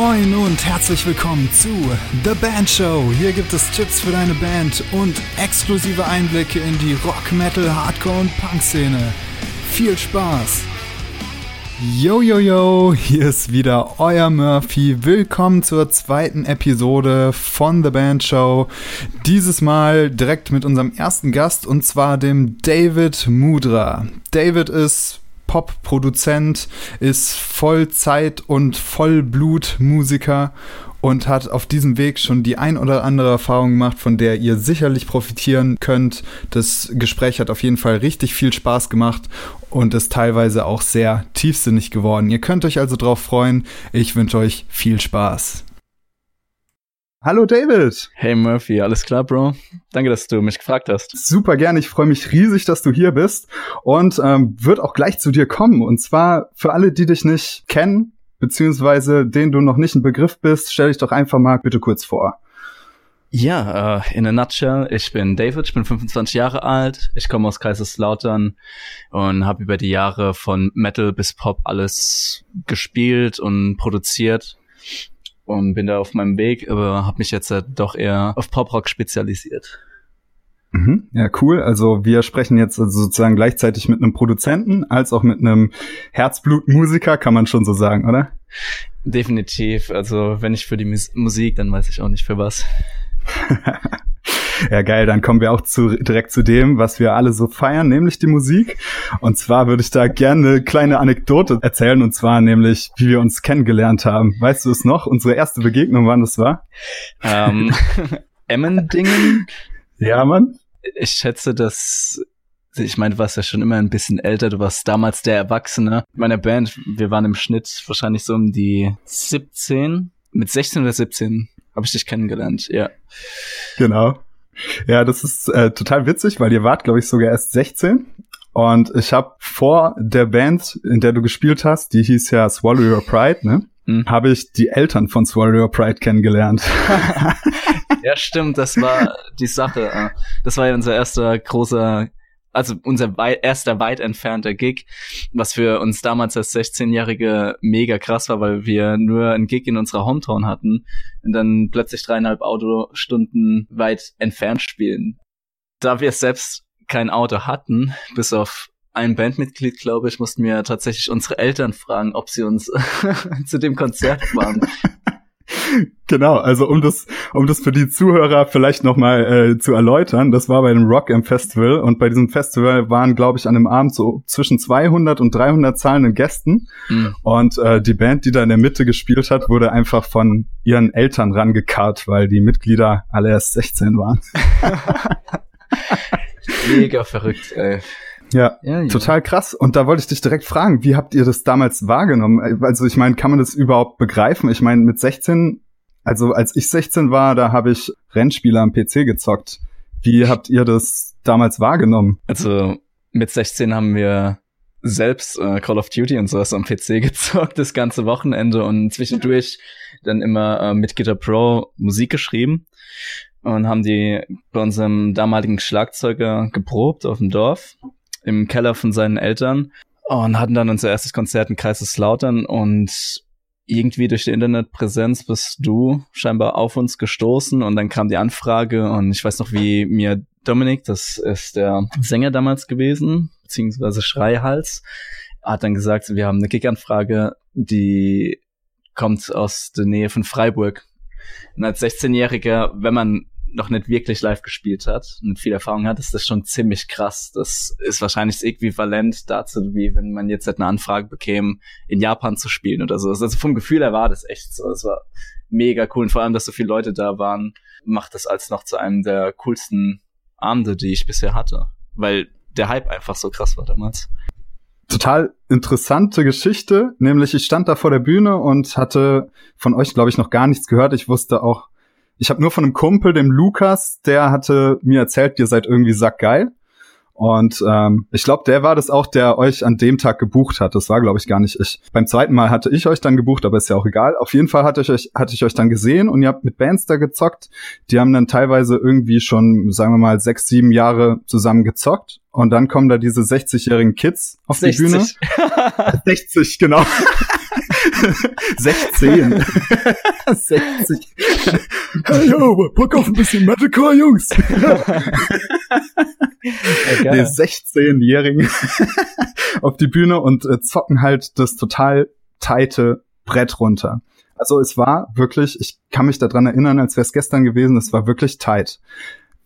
Moin und herzlich willkommen zu The Band Show. Hier gibt es Tipps für deine Band und exklusive Einblicke in die Rock, Metal, Hardcore und Punk-Szene. Viel Spaß! Yo, yo, yo, hier ist wieder euer Murphy. Willkommen zur zweiten Episode von The Band Show. Dieses Mal direkt mit unserem ersten Gast und zwar dem David Mudra. David ist Pop-Produzent, ist Vollzeit- und Vollblut-Musiker und hat auf diesem Weg schon die ein oder andere Erfahrung gemacht, von der ihr sicherlich profitieren könnt. Das Gespräch hat auf jeden Fall richtig viel Spaß gemacht und ist teilweise auch sehr tiefsinnig geworden. Ihr könnt euch also drauf freuen. Ich wünsche euch viel Spaß. Hallo David. Hey Murphy, alles klar, Bro? Danke, dass du mich gefragt hast. Super gerne, ich freue mich riesig, dass du hier bist und ähm, wird auch gleich zu dir kommen. Und zwar für alle, die dich nicht kennen, beziehungsweise denen du noch nicht ein Begriff bist, stell dich doch einfach mal bitte kurz vor. Ja, uh, in a nutshell, ich bin David, ich bin 25 Jahre alt, ich komme aus Kaiserslautern und habe über die Jahre von Metal bis Pop alles gespielt und produziert und bin da auf meinem Weg, aber habe mich jetzt doch eher auf Pop-Rock spezialisiert. Mhm. Ja, cool. Also wir sprechen jetzt also sozusagen gleichzeitig mit einem Produzenten als auch mit einem Herzblutmusiker, kann man schon so sagen, oder? Definitiv. Also wenn ich für die Mus Musik, dann weiß ich auch nicht für was. Ja, geil, dann kommen wir auch zu, direkt zu dem, was wir alle so feiern, nämlich die Musik. Und zwar würde ich da gerne eine kleine Anekdote erzählen, und zwar nämlich, wie wir uns kennengelernt haben. Weißt du es noch? Unsere erste Begegnung, wann das war? Ähm, Emmendingen? Ja, Mann. Ich schätze, dass ich meine, du warst ja schon immer ein bisschen älter, du warst damals der Erwachsene meiner Band. Wir waren im Schnitt wahrscheinlich so um die 17, mit 16 oder 17 habe ich dich kennengelernt, ja. Genau. Ja, das ist äh, total witzig, weil ihr wart, glaube ich, sogar erst 16. Und ich habe vor der Band, in der du gespielt hast, die hieß ja Swallow Your Pride, ne? Mhm. Habe ich die Eltern von Swallow Your Pride kennengelernt. ja, stimmt, das war die Sache. Das war ja unser erster großer also unser wei erster weit entfernter Gig, was für uns damals als 16-Jährige mega krass war, weil wir nur ein Gig in unserer Hometown hatten und dann plötzlich dreieinhalb Autostunden weit entfernt spielen. Da wir selbst kein Auto hatten, bis auf ein Bandmitglied, glaube ich, mussten wir tatsächlich unsere Eltern fragen, ob sie uns zu dem Konzert fahren. Genau, also um das, um das für die Zuhörer vielleicht nochmal äh, zu erläutern, das war bei dem Rock im Festival und bei diesem Festival waren, glaube ich, an dem Abend so zwischen 200 und 300 zahlenden Gästen mhm. und äh, die Band, die da in der Mitte gespielt hat, wurde einfach von ihren Eltern rangekarrt, weil die Mitglieder alle erst 16 waren. Mega verrückt, ey. Ja, ja, ja, total krass. Und da wollte ich dich direkt fragen, wie habt ihr das damals wahrgenommen? Also ich meine, kann man das überhaupt begreifen? Ich meine, mit 16, also als ich 16 war, da habe ich Rennspiele am PC gezockt. Wie habt ihr das damals wahrgenommen? Also mit 16 haben wir selbst äh, Call of Duty und sowas am PC gezockt das ganze Wochenende und zwischendurch dann immer äh, mit Guitar Pro Musik geschrieben und haben die bei unserem damaligen Schlagzeuger geprobt auf dem Dorf im Keller von seinen Eltern und hatten dann unser erstes Konzert in Kaiserslautern und irgendwie durch die Internetpräsenz bist du scheinbar auf uns gestoßen und dann kam die Anfrage und ich weiß noch, wie mir Dominik, das ist der Sänger damals gewesen, beziehungsweise Schreihals, hat dann gesagt, wir haben eine Gig-Anfrage, die kommt aus der Nähe von Freiburg. Und als 16-Jähriger, wenn man noch nicht wirklich live gespielt hat und viel Erfahrung hat, ist das schon ziemlich krass. Das ist wahrscheinlich das äquivalent dazu, wie wenn man jetzt halt eine Anfrage bekäme, in Japan zu spielen oder so. Also vom Gefühl her war das echt so. Es war mega cool. Und vor allem, dass so viele Leute da waren, macht das als noch zu einem der coolsten Abende, die ich bisher hatte. Weil der Hype einfach so krass war damals total interessante Geschichte, nämlich ich stand da vor der Bühne und hatte von euch, glaube ich, noch gar nichts gehört. Ich wusste auch ich habe nur von einem Kumpel, dem Lukas, der hatte mir erzählt, ihr seid irgendwie sackgeil. Und ähm, ich glaube, der war das auch, der euch an dem Tag gebucht hat. Das war, glaube ich, gar nicht ich. Beim zweiten Mal hatte ich euch dann gebucht, aber ist ja auch egal. Auf jeden Fall hatte ich euch, hatte ich euch dann gesehen und ihr habt mit Bands da gezockt. Die haben dann teilweise irgendwie schon, sagen wir mal, sechs, sieben Jahre zusammen gezockt. Und dann kommen da diese 60-jährigen Kids auf 60. die Bühne. 60, genau. 16. 60. Hey, yo, Bock auf ein bisschen Metalcore, Jungs. ja, nee, 16-Jährigen auf die Bühne und äh, zocken halt das total teite Brett runter. Also es war wirklich, ich kann mich daran erinnern, als wäre es gestern gewesen, es war wirklich tight.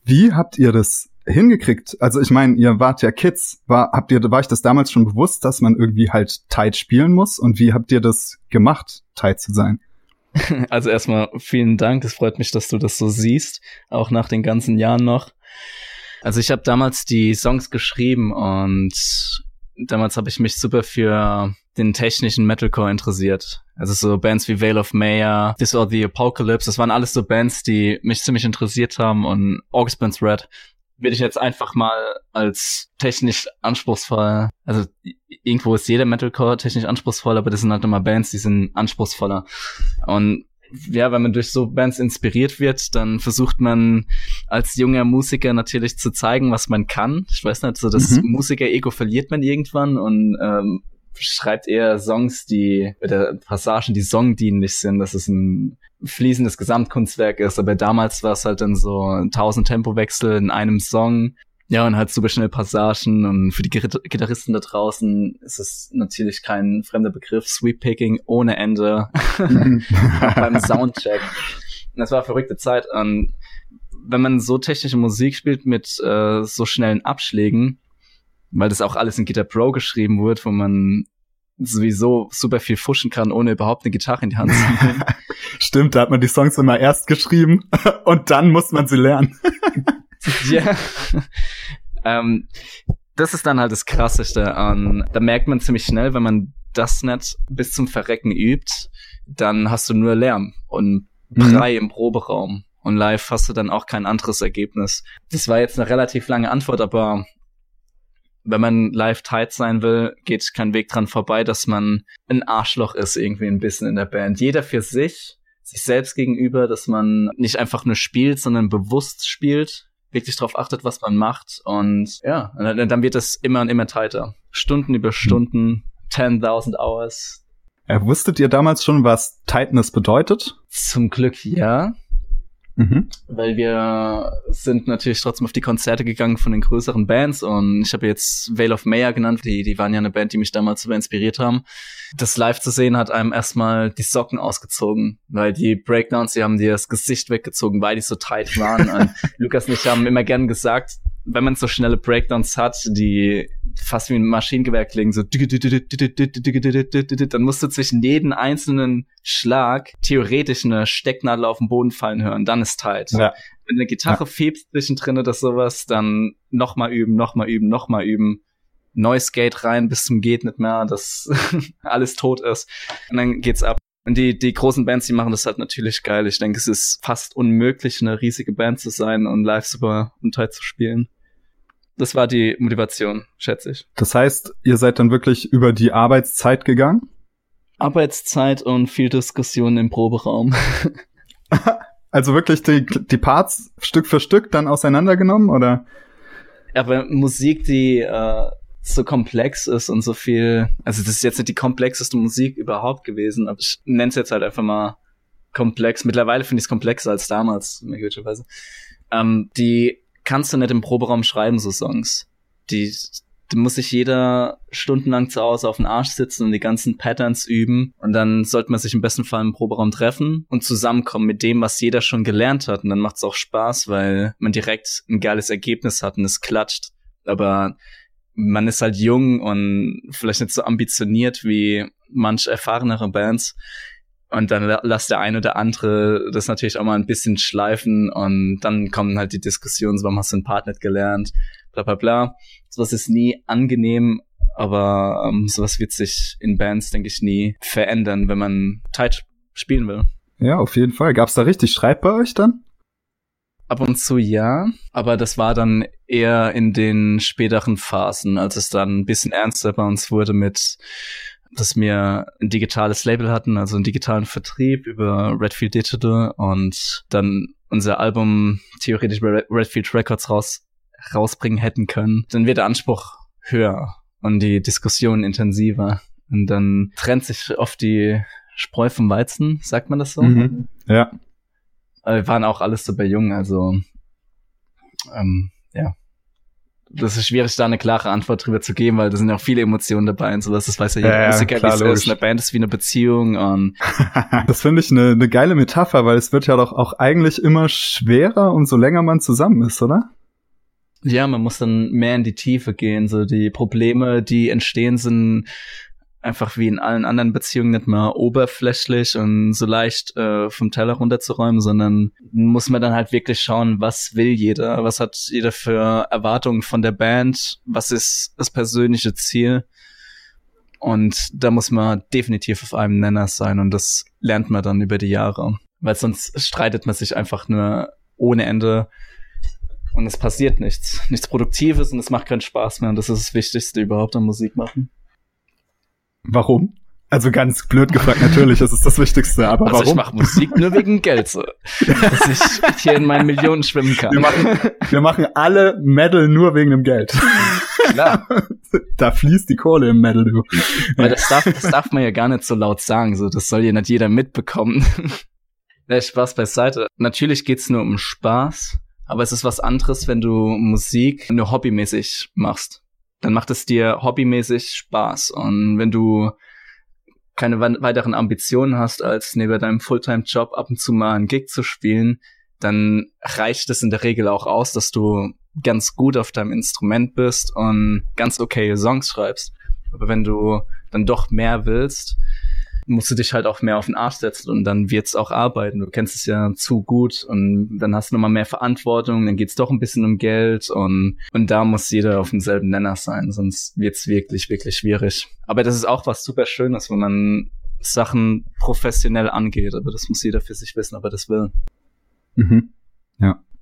Wie habt ihr das hingekriegt? Also ich meine, ihr wart ja Kids. War, habt ihr, war ich das damals schon bewusst, dass man irgendwie halt tight spielen muss? Und wie habt ihr das gemacht, tight zu sein? Also erstmal vielen Dank. Es freut mich, dass du das so siehst, auch nach den ganzen Jahren noch. Also ich habe damals die Songs geschrieben und damals habe ich mich super für den technischen Metalcore interessiert. Also so Bands wie Veil of Maya, This or the Apocalypse, das waren alles so Bands, die mich ziemlich interessiert haben und August Burns Red würde ich jetzt einfach mal als technisch anspruchsvoll, also irgendwo ist jeder Metalcore technisch anspruchsvoll, aber das sind halt immer Bands, die sind anspruchsvoller. Und ja, wenn man durch so Bands inspiriert wird, dann versucht man als junger Musiker natürlich zu zeigen, was man kann. Ich weiß nicht, so das mhm. Musiker-Ego verliert man irgendwann und ähm, schreibt eher Songs, die oder Passagen, die songdienlich sind. Das ist ein fließendes Gesamtkunstwerk ist. Aber damals war es halt dann so tausend Tempowechsel in einem Song. Ja, und halt super schnell Passagen. Und für die Gitarristen da draußen ist es natürlich kein fremder Begriff. Sweep-Picking ohne Ende. beim Soundcheck. Und das war eine verrückte Zeit. Und wenn man so technische Musik spielt mit äh, so schnellen Abschlägen, weil das auch alles in Guitar Pro geschrieben wird, wo man sowieso super viel fuschen kann, ohne überhaupt eine Gitarre in die Hand zu nehmen. Stimmt, da hat man die Songs immer erst geschrieben und dann muss man sie lernen. ja. ähm, das ist dann halt das Krasseste an. Da merkt man ziemlich schnell, wenn man das nicht bis zum Verrecken übt, dann hast du nur Lärm und Brei mhm. im Proberaum. Und live hast du dann auch kein anderes Ergebnis. Das war jetzt eine relativ lange Antwort, aber wenn man live tight sein will, geht kein Weg dran vorbei, dass man ein Arschloch ist irgendwie ein bisschen in der Band. Jeder für sich, sich selbst gegenüber, dass man nicht einfach nur spielt, sondern bewusst spielt, wirklich darauf achtet, was man macht und ja, dann wird es immer und immer tighter. Stunden über Stunden, 10.000 Hours. Ja, wusstet ihr damals schon, was Tightness bedeutet? Zum Glück ja. Mhm. Weil wir sind natürlich trotzdem auf die Konzerte gegangen von den größeren Bands und ich habe jetzt Veil of Maya genannt, die, die waren ja eine Band, die mich damals super inspiriert haben. Das live zu sehen hat einem erstmal die Socken ausgezogen, weil die Breakdowns, die haben dir das Gesicht weggezogen, weil die so tight waren. Lukas und ich haben immer gern gesagt, wenn man so schnelle Breakdowns hat, die fast wie ein Maschinengewehr klingen, so dann musst du zwischen jedem einzelnen Schlag theoretisch eine Stecknadel auf den Boden fallen hören, dann ist tight. Ja. Wenn eine Gitarre ja. febst zwischendrin oder sowas, dann nochmal üben, nochmal üben, nochmal üben. Neues Gate rein bis zum geht nicht mehr, dass alles tot ist. Und dann geht's ab. Und die, die großen Bands, die machen das halt natürlich geil. Ich denke, es ist fast unmöglich, eine riesige Band zu sein und live super untight zu spielen. Das war die Motivation, schätze ich. Das heißt, ihr seid dann wirklich über die Arbeitszeit gegangen? Arbeitszeit und viel Diskussion im Proberaum. also wirklich die, die Parts Stück für Stück dann auseinandergenommen, oder? Aber Musik, die äh, so komplex ist und so viel, also das ist jetzt nicht die komplexeste Musik überhaupt gewesen, aber ich nenne es jetzt halt einfach mal komplex. Mittlerweile finde ich es komplexer als damals, möglicherweise. Ähm, die kannst du nicht im Proberaum schreiben, so Songs. Die, die muss sich jeder stundenlang zu Hause auf den Arsch sitzen und die ganzen Patterns üben. Und dann sollte man sich im besten Fall im Proberaum treffen und zusammenkommen mit dem, was jeder schon gelernt hat. Und dann macht es auch Spaß, weil man direkt ein geiles Ergebnis hat und es klatscht. Aber man ist halt jung und vielleicht nicht so ambitioniert wie manch erfahrenere Bands. Und dann lässt der eine oder andere das natürlich auch mal ein bisschen schleifen und dann kommen halt die Diskussionen, warum hast du einen Part nicht gelernt, bla bla bla. Sowas ist nie angenehm, aber ähm, sowas wird sich in Bands, denke ich, nie verändern, wenn man tight spielen will. Ja, auf jeden Fall. Gab's da richtig Streit bei euch dann? Ab und zu ja, aber das war dann eher in den späteren Phasen, als es dann ein bisschen ernster bei uns wurde mit dass wir ein digitales Label hatten, also einen digitalen Vertrieb über Redfield Digital und dann unser Album theoretisch bei Redfield Records raus, rausbringen hätten können, dann wird der Anspruch höher und die Diskussion intensiver. Und dann trennt sich oft die Spreu vom Weizen, sagt man das so? Mhm. Ja. Aber wir waren auch alles super jung, also ähm, ja. Das ist schwierig, da eine klare Antwort drüber zu geben, weil da sind auch viele Emotionen dabei und sowas. Das weiß ja jeder Ja, ja, Musiker, klar, wie es ist. Eine Band ist wie eine Beziehung und das finde ich eine ne geile Metapher, weil es wird ja doch auch eigentlich immer schwerer, umso länger man zusammen ist, oder? ja, man muss dann mehr in die Tiefe gehen. So die Probleme, die entstehen, sind einfach wie in allen anderen Beziehungen nicht mal oberflächlich und so leicht äh, vom Teller runterzuräumen, sondern muss man dann halt wirklich schauen, was will jeder, was hat jeder für Erwartungen von der Band, was ist das persönliche Ziel. Und da muss man definitiv auf einem Nenner sein und das lernt man dann über die Jahre. Weil sonst streitet man sich einfach nur ohne Ende und es passiert nichts. Nichts Produktives und es macht keinen Spaß mehr und das ist das Wichtigste überhaupt am Musik machen. Warum? Also ganz blöd gefragt, natürlich, das ist das Wichtigste, aber Also ich warum? mache Musik nur wegen Geld, so. dass ich hier in meinen Millionen schwimmen kann. Wir machen, wir machen alle Metal nur wegen dem Geld. Klar, da fließt die Kohle im Metal, du. weil das darf, das darf man ja gar nicht so laut sagen, so das soll ja nicht jeder mitbekommen. ja, Spaß beiseite. Natürlich geht's nur um Spaß, aber es ist was anderes, wenn du Musik nur hobbymäßig machst. Dann macht es dir hobbymäßig Spaß und wenn du keine we- weiteren Ambitionen hast, als neben deinem Fulltime-Job ab und zu mal einen Gig zu spielen, dann reicht es in der Regel auch aus, dass du ganz gut auf deinem Instrument bist und ganz okay Songs schreibst. Aber wenn du dann doch mehr willst, musst du dich halt auch mehr auf den Arsch setzen und dann wird's auch arbeiten. Du kennst es ja zu gut und dann hast du nochmal mehr Verantwortung, dann geht's doch ein bisschen um Geld und, und da muss jeder auf demselben Nenner sein, sonst wird's wirklich, wirklich schwierig. Aber das ist auch was super Schönes, wenn man Sachen professionell angeht, aber das muss jeder für sich wissen, ob er das will. Mhm.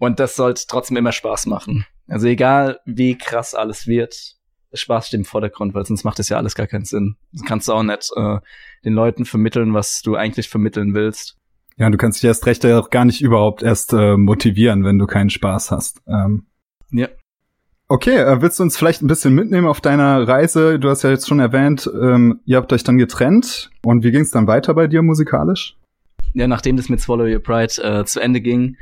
Und das sollte trotzdem immer Spaß machen. Also egal, wie krass alles wird, Spaß steht im Vordergrund, weil sonst macht das ja alles gar keinen Sinn. Du kannst auch nicht äh, den Leuten vermitteln, was du eigentlich vermitteln willst. Ja, du kannst dich erst recht auch gar nicht überhaupt erst äh, motivieren, wenn du keinen Spaß hast. Ähm, Ja. Okay, äh, willst du uns vielleicht ein bisschen mitnehmen auf deiner Reise? Du hast ja jetzt schon erwähnt, ähm, ihr habt euch dann getrennt. Und wie ging es dann weiter bei dir musikalisch? Ja, nachdem das mit Swallow Your Pride äh, zu Ende ging,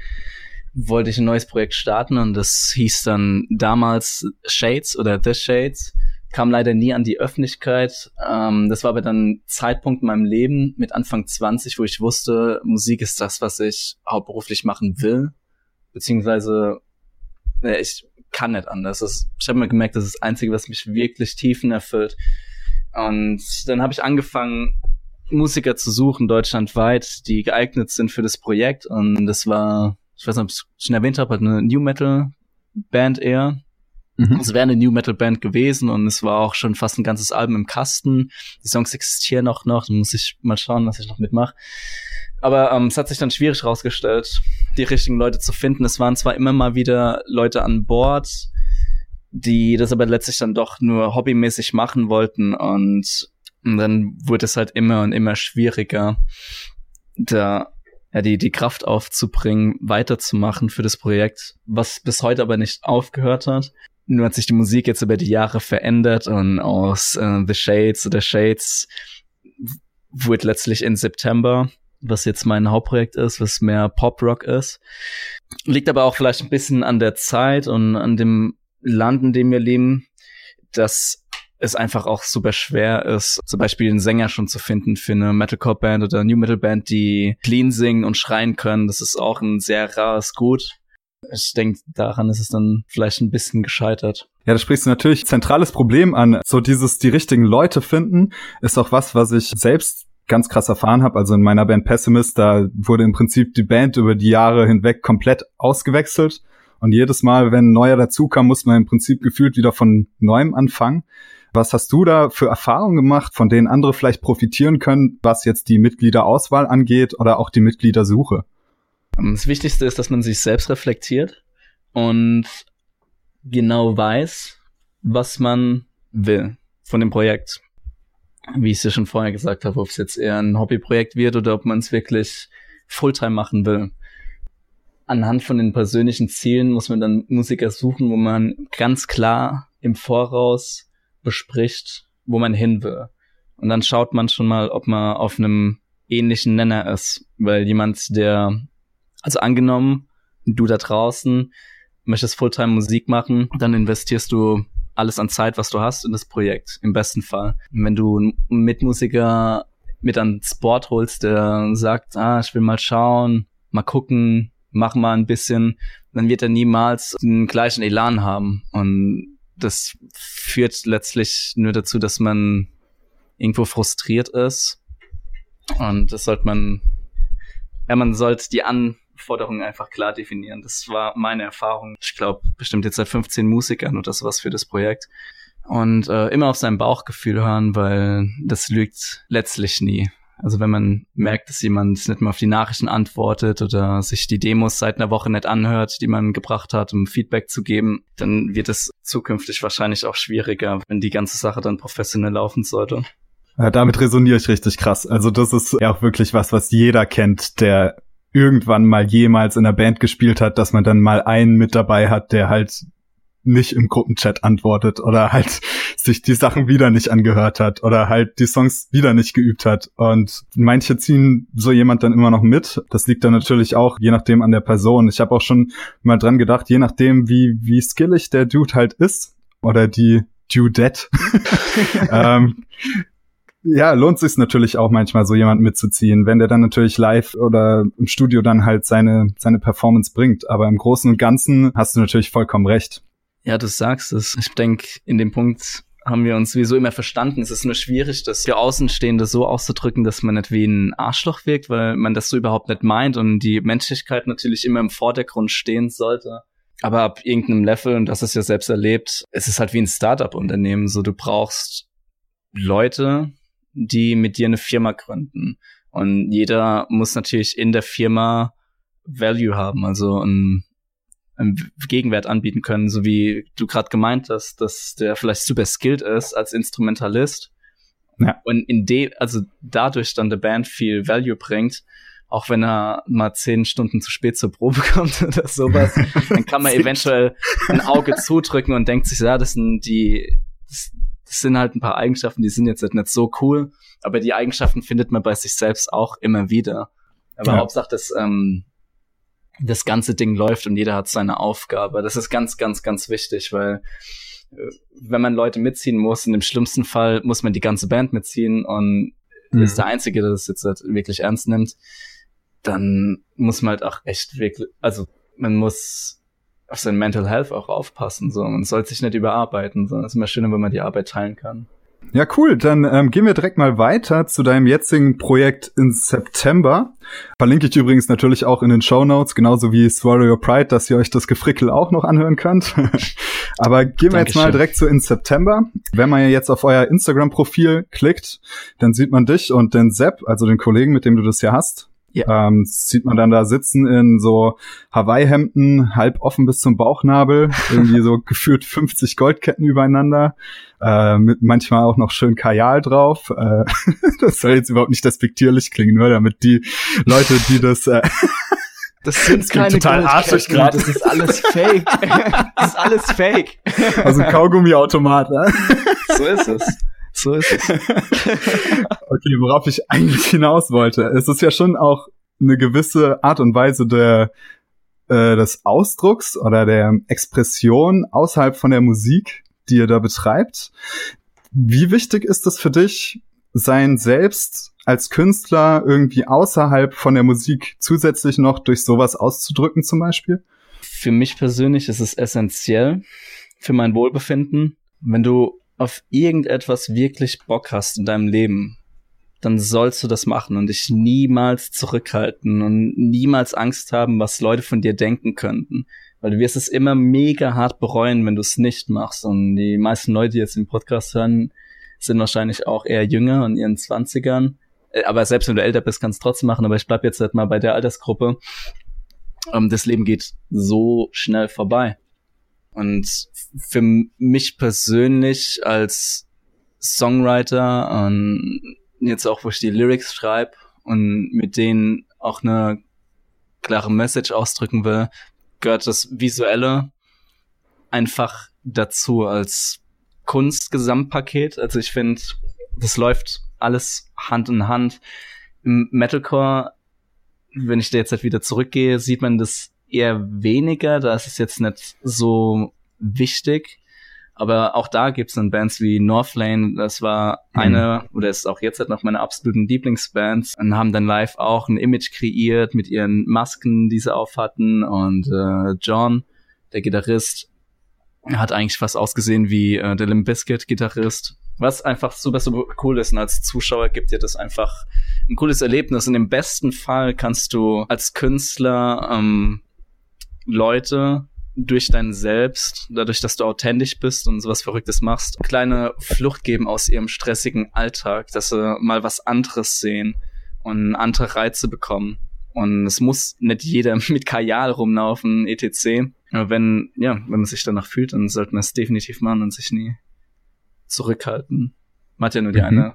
wollte ich ein neues Projekt starten und das hieß dann damals Shades oder The Shades. Kam leider nie an die Öffentlichkeit. Ähm, das war aber dann Zeitpunkt in meinem Leben mit Anfang 20, wo ich wusste, Musik ist das, was ich hauptberuflich machen will. Beziehungsweise äh, ich kann nicht anders. Das, ich habe mir gemerkt, das ist das Einzige, was mich wirklich tiefen erfüllt. Und dann habe ich angefangen, Musiker zu suchen, deutschlandweit, die geeignet sind für das Projekt. Und das war, ich weiß nicht, ob ich es schon erwähnt habe, halt eine New Metal Band eher. Mhm. Es wäre eine New Metal Band gewesen und es war auch schon fast ein ganzes Album im Kasten. Die Songs existieren auch noch, da muss ich mal schauen, was ich noch mitmache. Aber ähm, es hat sich dann schwierig rausgestellt, die richtigen Leute zu finden. Es waren zwar immer mal wieder Leute an Bord, die das aber letztlich dann doch nur hobbymäßig machen wollten und, und dann wurde es halt immer und immer schwieriger, da ja, die, die Kraft aufzubringen, weiterzumachen für das Projekt, was bis heute aber nicht aufgehört hat. Nur hat sich die Musik jetzt über die Jahre verändert und aus äh, The Shades oder Shades wurde letztlich in September, was jetzt mein Hauptprojekt ist, was mehr Pop-Rock ist. Liegt aber auch vielleicht ein bisschen an der Zeit und an dem Land, in dem wir leben, dass es einfach auch super schwer ist, zum Beispiel einen Sänger schon zu finden für eine Metalcore-Band oder New Metal-Band, die clean singen und schreien können. Das ist auch ein sehr rares Gut. Ich denke, daran ist es dann vielleicht ein bisschen gescheitert. Ja, da sprichst du natürlich zentrales Problem an. So dieses die richtigen Leute finden ist auch was, was ich selbst ganz krass erfahren habe. Also in meiner Band Pessimist, da wurde im Prinzip die Band über die Jahre hinweg komplett ausgewechselt. Und jedes Mal, wenn ein neuer dazukam, muss man im Prinzip gefühlt wieder von neuem anfangen. Was hast du da für Erfahrungen gemacht, von denen andere vielleicht profitieren können, was jetzt die Mitgliederauswahl angeht oder auch die Mitgliedersuche? Ähm, Das Wichtigste ist, dass man sich selbst reflektiert und genau weiß, was man will von dem Projekt. Wie ich es ja schon vorher gesagt habe, ob es jetzt eher ein Hobbyprojekt wird oder ob man es wirklich Fulltime machen will. Anhand von den persönlichen Zielen muss man dann Musiker suchen, wo man ganz klar im Voraus bespricht, wo man hin will. Und dann schaut man schon mal, ob man auf einem ähnlichen Nenner ist. Weil jemand, der, also angenommen, du da draußen möchtest Fulltime Musik machen, dann investierst du alles an Zeit, was du hast, in das Projekt, im besten Fall. wenn du einen Mitmusiker mit ans Board holst, der sagt, ah, ich will mal schauen, mal gucken, mach mal ein bisschen, dann wird er niemals den gleichen Elan haben. Und das führt letztlich nur dazu, dass man irgendwo frustriert ist. Und das sollte man, ja, man sollte die Anforderungen einfach klar definieren. Das war meine Erfahrung. Ich glaube, bestimmt jetzt seit 15 Musikern und das was für das Projekt. Und äh, immer auf sein Bauchgefühl hören, weil das lügt letztlich nie. Also wenn man merkt, dass jemand nicht mehr auf die Nachrichten antwortet oder sich die Demos seit einer Woche nicht anhört, die man gebracht hat, um Feedback zu geben, dann wird es zukünftig wahrscheinlich auch schwieriger, wenn die ganze Sache dann professionell laufen sollte. Ja, damit resoniere ich richtig krass. Also das ist ja auch wirklich was, was jeder kennt, der irgendwann mal jemals in einer Band gespielt hat, dass man dann mal einen mit dabei hat, der halt nicht im Gruppenchat antwortet oder halt sich die Sachen wieder nicht angehört hat oder halt die Songs wieder nicht geübt hat. Und manche ziehen so jemand dann immer noch mit. Das liegt dann natürlich auch je nachdem an der Person. Ich habe auch schon mal dran gedacht, je nachdem, wie, wie skillig der Dude halt ist oder die Dudette, ähm, ja, lohnt sich natürlich auch manchmal so jemand mitzuziehen, wenn der dann natürlich live oder im Studio dann halt seine, seine Performance bringt. Aber im Großen und Ganzen hast du natürlich vollkommen recht. Ja, du sagst es. Ich denke, in dem Punkt haben wir uns sowieso immer verstanden. Es ist nur schwierig, das für Außenstehende so auszudrücken, dass man nicht wie ein Arschloch wirkt, weil man das so überhaupt nicht meint und die Menschlichkeit natürlich immer im Vordergrund stehen sollte. Aber ab irgendeinem Level, und das ist ja selbst erlebt, es ist halt wie ein Startup-Unternehmen. So, du brauchst Leute, die mit dir eine Firma gründen. Und jeder muss natürlich in der Firma Value haben, also ein Gegenwert anbieten können, so wie du gerade gemeint hast, dass der vielleicht super skilled ist als Instrumentalist. Ja. Und in dem, also dadurch dann der Band viel Value bringt, auch wenn er mal zehn Stunden zu spät zur Probe kommt oder sowas, dann kann man eventuell ein Auge zudrücken und denkt sich, ja, das sind die, das, das sind halt ein paar Eigenschaften, die sind jetzt nicht so cool, aber die Eigenschaften findet man bei sich selbst auch immer wieder. Aber ja. Hauptsache, das ähm, das ganze Ding läuft und jeder hat seine Aufgabe. Das ist ganz, ganz, ganz wichtig, weil äh, wenn man Leute mitziehen muss, in dem schlimmsten Fall muss man die ganze Band mitziehen und mhm. ist der Einzige, der das jetzt halt wirklich ernst nimmt, dann muss man halt auch echt wirklich, also man muss auf sein Mental Health auch aufpassen, so. Man soll sich nicht überarbeiten, sondern es ist immer schöner, wenn man die Arbeit teilen kann. Ja, cool. Dann ähm, gehen wir direkt mal weiter zu deinem jetzigen Projekt in September. Verlinke ich übrigens natürlich auch in den Show Notes, genauso wie Swallow Your Pride, dass ihr euch das Gefrickel auch noch anhören könnt. Aber gehen wir Dankeschön. jetzt mal direkt zu in September. Wenn man jetzt auf euer Instagram-Profil klickt, dann sieht man dich und den Sepp, also den Kollegen, mit dem du das hier hast. Ja. Ähm, sieht man dann da sitzen in so Hawaii-Hemden, halb offen bis zum Bauchnabel, irgendwie so gefühlt 50 Goldketten übereinander, äh, mit manchmal auch noch schön Kajal drauf. Äh, das soll jetzt überhaupt nicht despektierlich klingen, nur damit die Leute, die das äh, das sind das keine total arschig gerade. Das ist alles fake. das ist alles fake. Also Kaugummiautomat, ne? So ist es. So ist es. okay, worauf ich eigentlich hinaus wollte. Es ist ja schon auch eine gewisse Art und Weise der äh, des Ausdrucks oder der Expression außerhalb von der Musik, die ihr da betreibt. Wie wichtig ist es für dich, sein Selbst als Künstler irgendwie außerhalb von der Musik zusätzlich noch durch sowas auszudrücken zum Beispiel? Für mich persönlich ist es essentiell für mein Wohlbefinden. Wenn du auf irgendetwas wirklich Bock hast in deinem Leben, dann sollst du das machen und dich niemals zurückhalten und niemals Angst haben, was Leute von dir denken könnten. Weil du wirst es immer mega hart bereuen, wenn du es nicht machst. Und die meisten Leute, die jetzt den Podcast hören, sind wahrscheinlich auch eher jünger in ihren Zwanzigern. Äh, aber selbst wenn du älter bist, kannst du trotzdem machen. Aber ich bleib jetzt halt mal bei der Altersgruppe. Ähm, das Leben geht so schnell vorbei. Und für mich persönlich als Songwriter und jetzt auch, wo ich die Lyrics schreibe und mit denen auch eine klare Message ausdrücken will, gehört das Visuelle einfach dazu als Kunstgesamtpaket. Also ich finde, das läuft alles Hand in Hand. Im Metalcore, wenn ich da jetzt halt wieder zurückgehe, sieht man das eher weniger. Da ist es jetzt nicht so wichtig. Aber auch da gibt's dann Bands wie Northlane, das war mhm. eine, oder ist auch jetzt halt noch meine absoluten Lieblingsbands, und haben dann live auch ein Image kreiert mit ihren Masken, die sie aufhatten. Und äh, John, der Gitarrist, hat eigentlich fast ausgesehen wie äh, der Limp Bizkit Gitarrist. Was einfach super, super cool ist. Und als Zuschauer gibt dir das einfach ein cooles Erlebnis. Und im besten Fall kannst du als Künstler ähm, Leute durch dein Selbst, dadurch, dass du authentisch bist und sowas Verrücktes machst, kleine Flucht geben aus ihrem stressigen Alltag, dass sie mal was anderes sehen und andere Reize bekommen. Und es muss nicht jeder mit Kajal rumlaufen, etc. Aber wenn, ja, wenn man sich danach fühlt, dann sollte man es definitiv machen und sich nie zurückhalten. Man hat ja nur die mhm. eine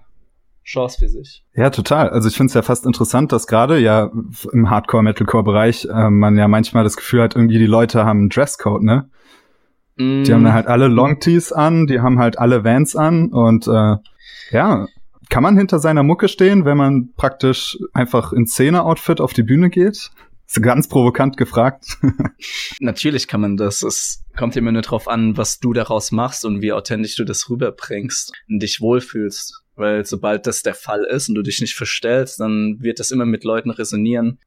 Chance für sich. Ja, total. Also ich finde es ja fast interessant, dass gerade ja im Hardcore-Metalcore-Bereich äh, man ja manchmal das Gefühl hat, irgendwie die Leute haben einen Dresscode, ne? Mm. Die haben dann halt alle Longtees an, die haben halt alle Vans an und äh, ja, kann man hinter seiner Mucke stehen, wenn man praktisch einfach in Szene-Outfit auf die Bühne geht? Ist ganz provokant gefragt. Natürlich kann man das. Es kommt immer nur drauf an, was du daraus machst und wie authentisch du das rüberbringst und dich wohlfühlst. Weil sobald das der Fall ist und du dich nicht verstellst, dann wird das immer mit Leuten resonieren.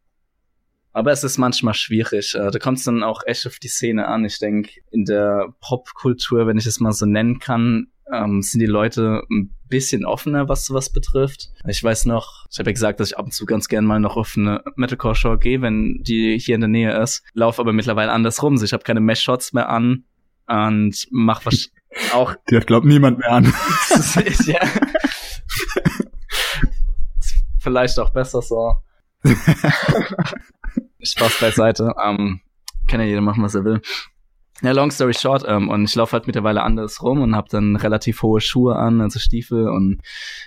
Aber es ist manchmal schwierig. Äh, da kommt es dann auch echt auf die Szene an. Ich denke, in der Popkultur, wenn ich es mal so nennen kann, ähm, sind die Leute ein bisschen offener, was sowas betrifft. Ich weiß noch, ich habe ja gesagt, dass ich ab und zu ganz gern mal noch auf eine Metalcore-Show gehe, wenn die hier in der Nähe ist. Lauf aber mittlerweile andersrum. Ich habe keine Mesh-Shots mehr an und mach was auch. Die hat, glaubt niemand mehr an. ja. Vielleicht auch besser so. Spaß beiseite. Ähm, kann ja jeder machen, was er will. Ja, long story short, ähm, und ich laufe halt mittlerweile anders rum und habe dann relativ hohe Schuhe an, also Stiefel und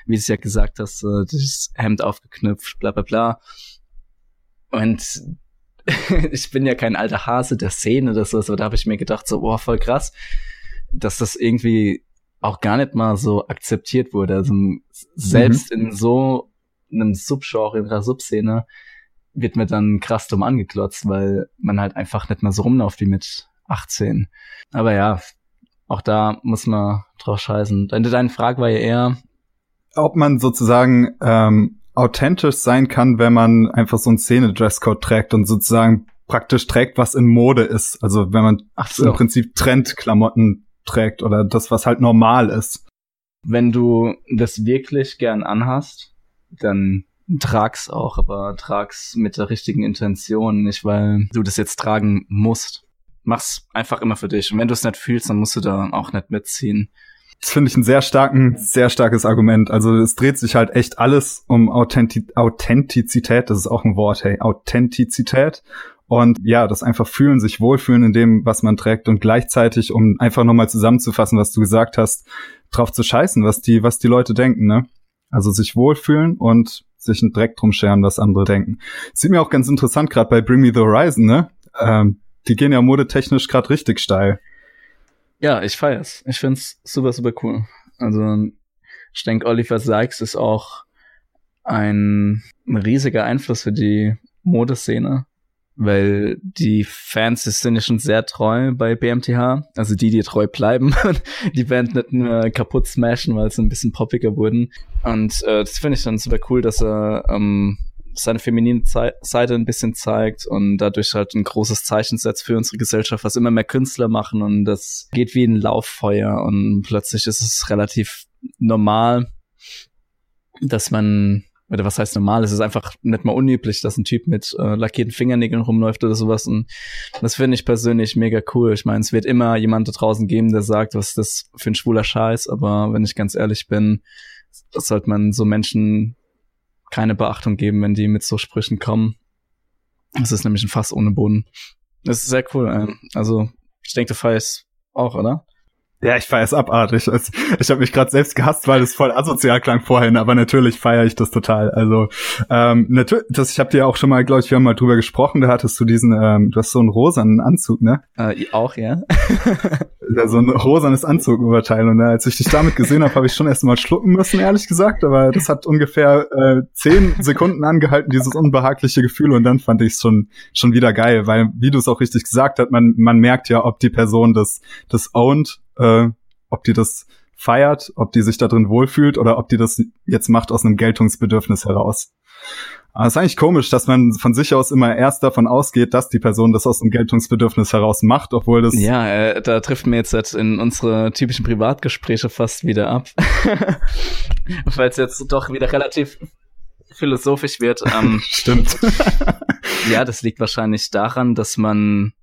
wie du es ja gesagt hast, äh, das Hemd aufgeknüpft, bla bla bla. Und ich bin ja kein alter Hase der Szene, das so, da habe ich mir gedacht, so, boah, voll krass, dass das irgendwie auch gar nicht mal so akzeptiert wurde. Also selbst mhm. in so einem Subgenre, in einer Subszene, wird mir dann krass dumm angeklotzt, weil man halt einfach nicht mehr so rumläuft wie mit 18. Aber ja, auch da muss man drauf scheißen. Deine Frage war ja eher, ob man sozusagen ähm, authentisch sein kann, wenn man einfach so einen Szene-Dresscode trägt und sozusagen praktisch trägt, was in Mode ist. Also wenn man so. im Prinzip Trendklamotten trägt oder das, was halt normal ist. Wenn du das wirklich gern anhast, dann trag's auch, aber trag's mit der richtigen Intention, nicht weil du das jetzt tragen musst mach's einfach immer für dich. Und wenn du es nicht fühlst, dann musst du da auch nicht mitziehen. Das finde ich ein sehr starken, sehr starkes Argument. Also es dreht sich halt echt alles um Authentiz Authentizität. Das ist auch ein Wort, hey, Authentizität. Und ja, das einfach fühlen, sich wohlfühlen in dem, was man trägt und gleichzeitig, um einfach nochmal zusammenzufassen, was du gesagt hast, drauf zu scheißen, was die, was die Leute denken, ne? Also sich wohlfühlen und sich einen Dreck drum scheren, was andere denken. Sieht mir auch ganz interessant, gerade bei Bring Me the Horizon, ne? Ähm, die gehen ja modetechnisch gerade richtig steil. Ja, ich feier's. Ich find's super, super cool. Also, ich denke, Oliver Sykes ist auch ein, ein riesiger Einfluss für die Modeszene, weil die Fans sind ja schon sehr treu bei BMTH, also die, die treu bleiben und die Band nicht nur kaputt smashen, weil sie ein bisschen poppiger wurden. Und äh, das finde ich dann super cool, dass er ähm, seine feminine Seite ein bisschen zeigt und dadurch halt ein großes Zeichen setzt für unsere Gesellschaft, was immer mehr Künstler machen und das geht wie ein Lauffeuer und plötzlich ist es relativ normal, dass man oder was heißt normal? Es ist einfach nicht mal unüblich, dass ein Typ mit äh, lackierten Fingernägeln rumläuft oder sowas. Und das finde ich persönlich mega cool. Ich meine, es wird immer jemand da draußen geben, der sagt, was ist das für ein schwuler Scheiß. Aber wenn ich ganz ehrlich bin, sollte man so Menschen keine Beachtung geben, wenn die mit so Sprüchen kommen. Das ist nämlich ein Fass ohne Boden. Das ist sehr cool. Ähm, also, ich denke, du feierst auch, oder? Ja, ich feiere es abartig. Ich habe mich gerade selbst gehasst, weil es voll asozial klang vorhin, aber natürlich feiere ich das total. Also ähm, natürlich, das, ich habe dir auch schon mal, glaube ich, wir haben mal drüber gesprochen, da hattest du diesen, ähm, du hast so einen rosanen Anzug, ne? Äh, auch, ja. ja so ein rosanes Anzugoberteil. Und äh, als ich dich damit gesehen habe, habe ich schon erst mal schlucken müssen, ehrlich gesagt. Aber das hat ungefähr äh, zehn Sekunden angehalten, dieses unbehagliche Gefühl. Und dann fand ich es schon, schon wieder geil, weil, wie du es auch richtig gesagt hast, man, man merkt ja, ob die Person das, das ownt äh, ob die das feiert, ob die sich da drin wohlfühlt oder ob die das jetzt macht aus einem Geltungsbedürfnis heraus. Aber es ist eigentlich komisch, dass man von sich aus immer erst davon ausgeht, dass die Person das aus einem Geltungsbedürfnis heraus macht, obwohl das. Ja, äh, da trifft mir jetzt halt in unsere typischen Privatgespräche fast wieder ab. Weil es jetzt doch wieder relativ philosophisch wird. Ähm, Stimmt. ja, das liegt wahrscheinlich daran, dass man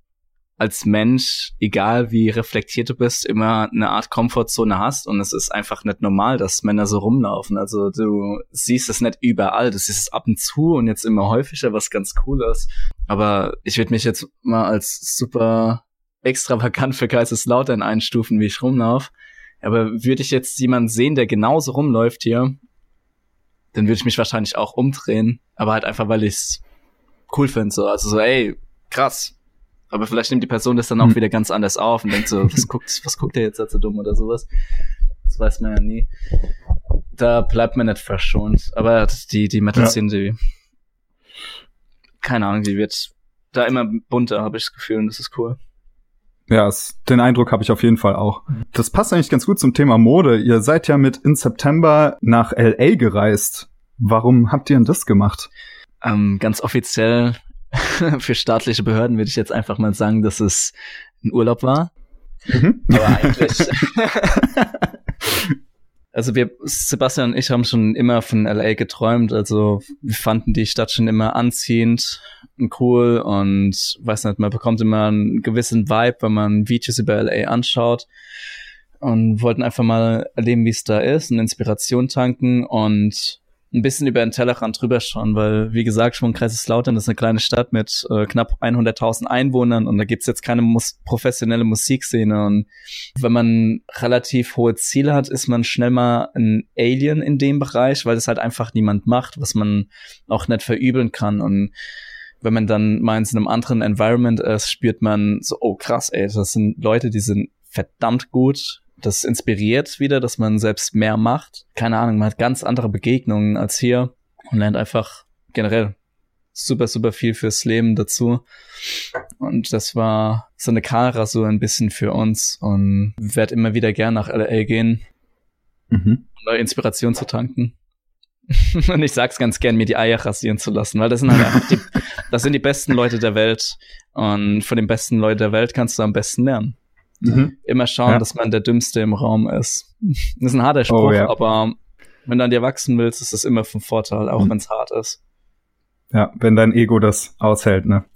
als Mensch, egal wie reflektiert du bist, immer eine Art Komfortzone hast und es ist einfach nicht normal, dass Männer so rumlaufen. Also du siehst es nicht überall, du siehst es ab und zu und jetzt immer häufiger, was ganz cool ist. Aber ich würde mich jetzt mal als super extravagant für Kaiserslautern einstufen, wie ich rumlaufe. Aber würde ich jetzt jemanden sehen, der genauso rumläuft hier, dann würde ich mich wahrscheinlich auch umdrehen. Aber halt einfach, weil ich es cool finde. So. Also so, ey, krass, aber vielleicht nimmt die Person das dann auch hm. wieder ganz anders auf und denkt so, was guckt, was guckt der jetzt so dumm oder sowas. Das weiß man ja nie. Da bleibt man nicht verschont. Aber die, die Metal-Szene, ja. die, keine Ahnung, die wird da immer bunter, habe ich das Gefühl, und das ist cool. Ja, den Eindruck habe ich auf jeden Fall auch. Das passt eigentlich ganz gut zum Thema Mode. Ihr seid ja mit in September nach LA gereist. Warum habt ihr denn das gemacht? Ähm, ganz offiziell für staatliche Behörden würde ich jetzt einfach mal sagen, dass es ein Urlaub war. Mhm. Aber eigentlich. also wir, Sebastian und ich haben schon immer von LA geträumt. Also wir fanden die Stadt schon immer anziehend und cool und weiß nicht, man bekommt immer einen gewissen Vibe, wenn man Videos über LA anschaut und wollten einfach mal erleben, wie es da ist und Inspiration tanken und ein bisschen über den Tellerrand drüber schauen, weil, wie gesagt, schon Kaiserslautern ist eine kleine Stadt mit äh, knapp 100.000 Einwohnern und da gibt's jetzt keine mus professionelle Musikszene und wenn man relativ hohe Ziele hat, ist man schnell mal ein Alien in dem Bereich, weil das halt einfach niemand macht, was man auch nicht verübeln kann und wenn man dann mal in einem anderen Environment ist, spürt man so, oh krass, ey, das sind Leute, die sind verdammt gut, das inspiriert wieder, dass man selbst mehr macht. Keine Ahnung, man hat ganz andere Begegnungen als hier und lernt einfach generell super, super viel fürs Leben dazu. Und das war so eine Kahlrasur ein bisschen für uns und werde immer wieder gern nach LA gehen, mhm. um neue Inspiration zu tanken. und ich sag's ganz gern, mir die Eier rasieren zu lassen, weil das sind halt einfach die, das sind die besten Leute der Welt. Und von den besten Leuten der Welt kannst du am besten lernen. Mhm. Immer schauen, ja. dass man der Dümmste im Raum ist. Das ist ein harter Spruch, oh, ja. aber wenn du an dir wachsen willst, ist das immer von Vorteil, auch mhm. wenn es hart ist. Ja, wenn dein Ego das aushält, ne?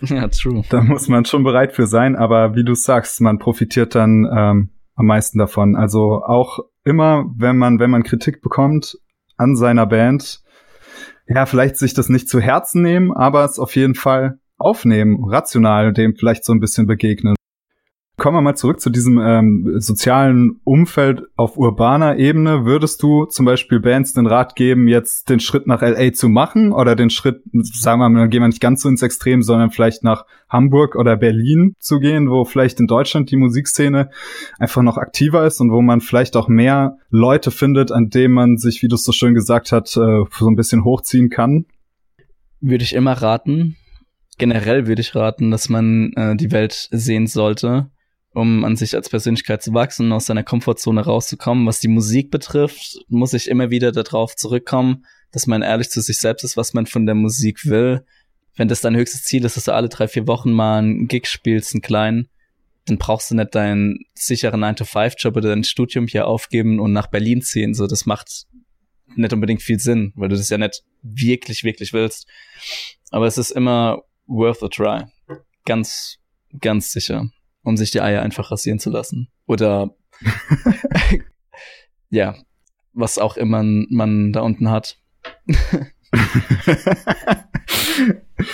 Ja, true. Da muss man schon bereit für sein, aber wie du sagst, man profitiert dann ähm, am meisten davon. Also auch immer, wenn man, wenn man Kritik bekommt an seiner Band, ja, vielleicht sich das nicht zu Herzen nehmen, aber es auf jeden Fall aufnehmen, rational dem vielleicht so ein bisschen begegnen. Kommen wir mal zurück zu diesem ähm, sozialen Umfeld auf urbaner Ebene. Würdest du zum Beispiel Bands den Rat geben, jetzt den Schritt nach LA zu machen oder den Schritt, sagen wir mal, gehen wir nicht ganz so ins Extrem, sondern vielleicht nach Hamburg oder Berlin zu gehen, wo vielleicht in Deutschland die Musikszene einfach noch aktiver ist und wo man vielleicht auch mehr Leute findet, an denen man sich, wie du es so schön gesagt hast, äh, so ein bisschen hochziehen kann? Würde ich immer raten. Generell würde ich raten, dass man äh, die Welt sehen sollte um an sich als Persönlichkeit zu wachsen und aus seiner Komfortzone rauszukommen. Was die Musik betrifft, muss ich immer wieder darauf zurückkommen, dass man ehrlich zu sich selbst ist, was man von der Musik will. Wenn das dein höchstes Ziel ist, dass du alle drei, vier Wochen mal einen Gig spielst, einen kleinen, dann brauchst du nicht deinen sicheren 9-to-5-Job oder dein Studium hier aufgeben und nach Berlin ziehen. So, das macht nicht unbedingt viel Sinn, weil du das ja nicht wirklich, wirklich willst. Aber es ist immer worth a try. Ganz, ganz sicher um sich die Eier einfach rasieren zu lassen. Oder ja, was auch immer man da unten hat.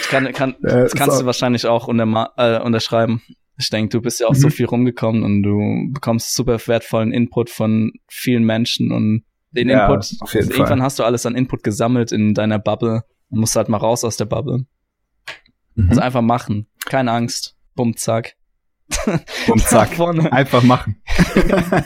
kann, kann, das kannst du wahrscheinlich auch unter, äh, unterschreiben. Ich denke, du bist ja auch mhm. so viel rumgekommen und du bekommst super wertvollen Input von vielen Menschen und den ja, Input, also irgendwann Fall. hast du alles an Input gesammelt in deiner Bubble und musst halt mal raus aus der Bubble. Mhm. Also einfach machen. Keine Angst. Bumm, zack. Bumm, zack. einfach machen.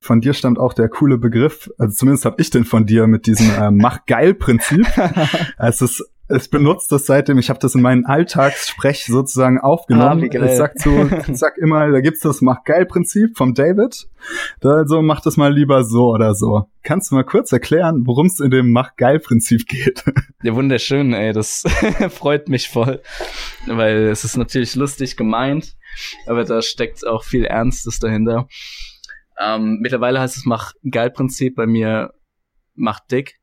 von dir stammt auch der coole Begriff, also zumindest habe ich den von dir mit diesem äh, Mach-Geil-Prinzip. es ist ich benutze das seitdem, ich habe das in meinen Alltagssprech sozusagen aufgenommen. Ah, ich sag so, sag immer, da gibt's das Mach-Geil-Prinzip vom David. Da also mach das mal lieber so oder so. Kannst du mal kurz erklären, worum es in dem Mach-Geil-Prinzip geht? Ja, wunderschön, ey, das freut mich voll, weil es ist natürlich lustig gemeint, aber da steckt auch viel Ernstes dahinter. Ähm, mittlerweile heißt es Mach-Geil-Prinzip bei mir Mach dick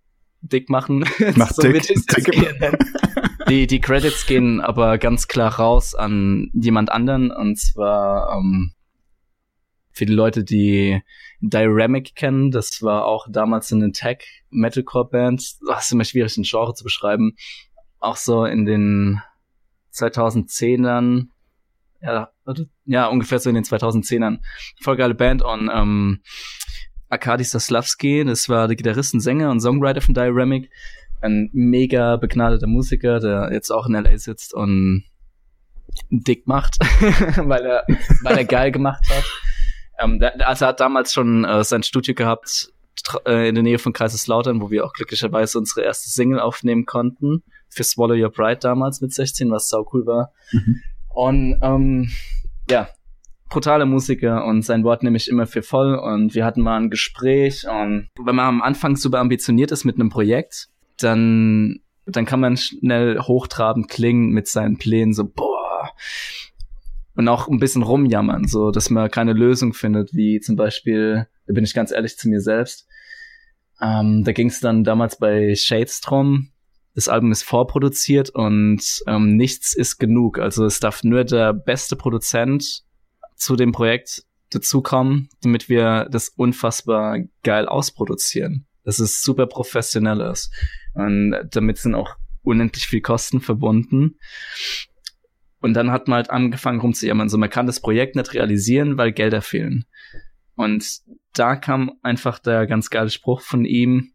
dick machen. Mach so dick. dick. Die, die Credits gehen aber ganz klar raus an jemand anderen und zwar ähm, für die Leute, die Dyramic kennen, das war auch damals eine Tech Metalcore Band. Das ist immer schwierig, ein Genre zu beschreiben. Auch so in den 2010ern, ja, ja, ungefähr so in den 2010ern. Voll geile Band und ähm, Arkadi Saslavski, das war der Gitarrist, und Sänger und Songwriter von Dyramic. Ein mega begnadeter Musiker, der jetzt auch in LA sitzt und dick macht, weil er, weil er geil gemacht hat. Ähm, also er hat damals schon äh, sein Studio gehabt äh, in der Nähe von Kaiserslautern, wo wir auch glücklicherweise unsere erste Single aufnehmen konnten. Für Swallow Your Pride damals mit 16, was sau cool war. Mhm. Und ähm, ja, brutaler Musiker und sein Wort nehme ich immer für voll und wir hatten mal ein Gespräch und wenn man am Anfang super ambitioniert ist mit einem Projekt, dann, dann kann man schnell hochtrabend klingen mit seinen Plänen, so, boah, und auch ein bisschen rumjammern, so, dass man keine Lösung findet, wie zum Beispiel, da bin ich ganz ehrlich zu mir selbst, ähm, da ging es dann damals bei Shades drum, das Album ist vorproduziert und ähm, nichts ist genug. Also es darf nur der beste Produzent zu dem Projekt dazukommen, damit wir das unfassbar geil ausproduzieren. Das ist super professionell ist. Und damit sind auch unendlich viel Kosten verbunden. Und dann hat man halt angefangen rumzujammern. So, man kann das Projekt nicht realisieren, weil Gelder fehlen. Und da kam einfach der ganz geile Spruch von ihm,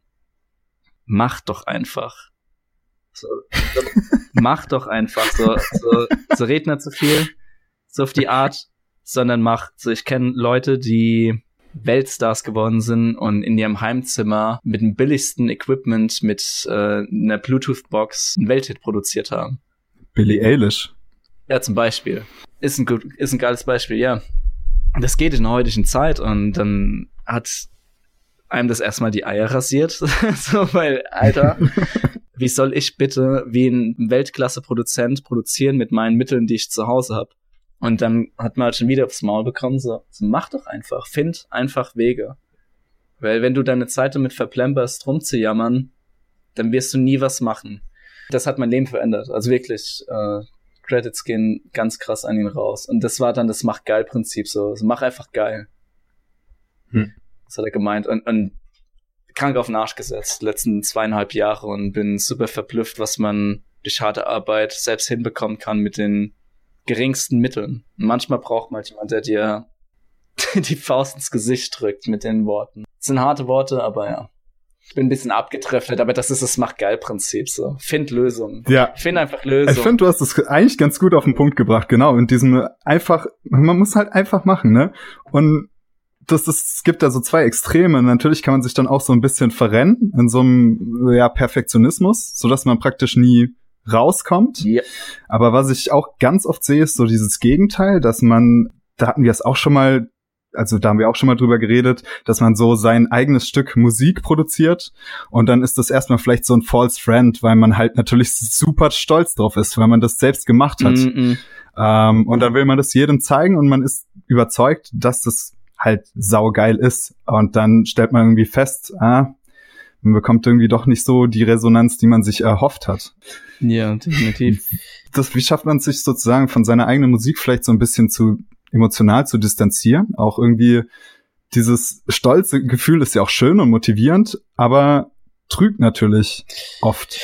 mach doch einfach. So, so mach doch einfach. So, so, so red nicht zu viel. So auf die Art, sondern macht, so ich kenne Leute, die Weltstars geworden sind und in ihrem Heimzimmer mit dem billigsten Equipment, mit äh, einer Bluetooth-Box einen Welthit produziert haben. Billie Eilish. Ja, zum Beispiel. Ist ein, gut, ist ein geiles Beispiel, ja. Das geht in der heutigen Zeit und dann hat einem das erstmal die Eier rasiert. so, weil, Alter, wie soll ich bitte wie ein Weltklasse-Produzent produzieren mit meinen Mitteln, die ich zu Hause habe? Und dann hat man halt schon wieder aufs Maul bekommen, so, so mach doch einfach, find einfach Wege. Weil wenn du deine Zeit damit verplemperst, rumzujammern, dann wirst du nie was machen. Das hat mein Leben verändert. Also wirklich, äh, Credits gehen ganz krass an ihn raus. Und das war dann das Mach-Geil-Prinzip so. Also mach einfach geil. Hm. Das hat er gemeint. Und, und krank auf den Arsch gesetzt, letzten zweieinhalb Jahre und bin super verblüfft, was man durch harte Arbeit selbst hinbekommen kann mit den geringsten Mitteln. Und manchmal braucht man jemand, der dir die Faust ins Gesicht drückt mit den Worten. Das sind harte Worte, aber ja. Ich bin ein bisschen abgetreffelt, aber das ist das Macht-Geil-Prinzip so. Find Lösungen. Ja. Find einfach Lösungen. Ich finde, du hast es eigentlich ganz gut auf den Punkt gebracht, genau. In diesem einfach, man muss halt einfach machen, ne? Und das ist, es gibt da so zwei Extreme. Natürlich kann man sich dann auch so ein bisschen verrennen in so einem ja, Perfektionismus, so dass man praktisch nie rauskommt. Ja. Aber was ich auch ganz oft sehe, ist so dieses Gegenteil, dass man, da hatten wir es auch schon mal, also da haben wir auch schon mal drüber geredet, dass man so sein eigenes Stück Musik produziert und dann ist das erstmal vielleicht so ein False Friend, weil man halt natürlich super stolz drauf ist, weil man das selbst gemacht hat. Mm -mm. Ähm, und dann will man das jedem zeigen und man ist überzeugt, dass das halt saugeil ist. Und dann stellt man irgendwie fest, ah, man bekommt irgendwie doch nicht so die Resonanz, die man sich erhofft hat. Ja, definitiv. Das, wie schafft man sich sozusagen von seiner eigenen Musik vielleicht so ein bisschen zu emotional zu distanzieren? Auch irgendwie dieses stolze Gefühl ist ja auch schön und motivierend, aber trügt natürlich oft.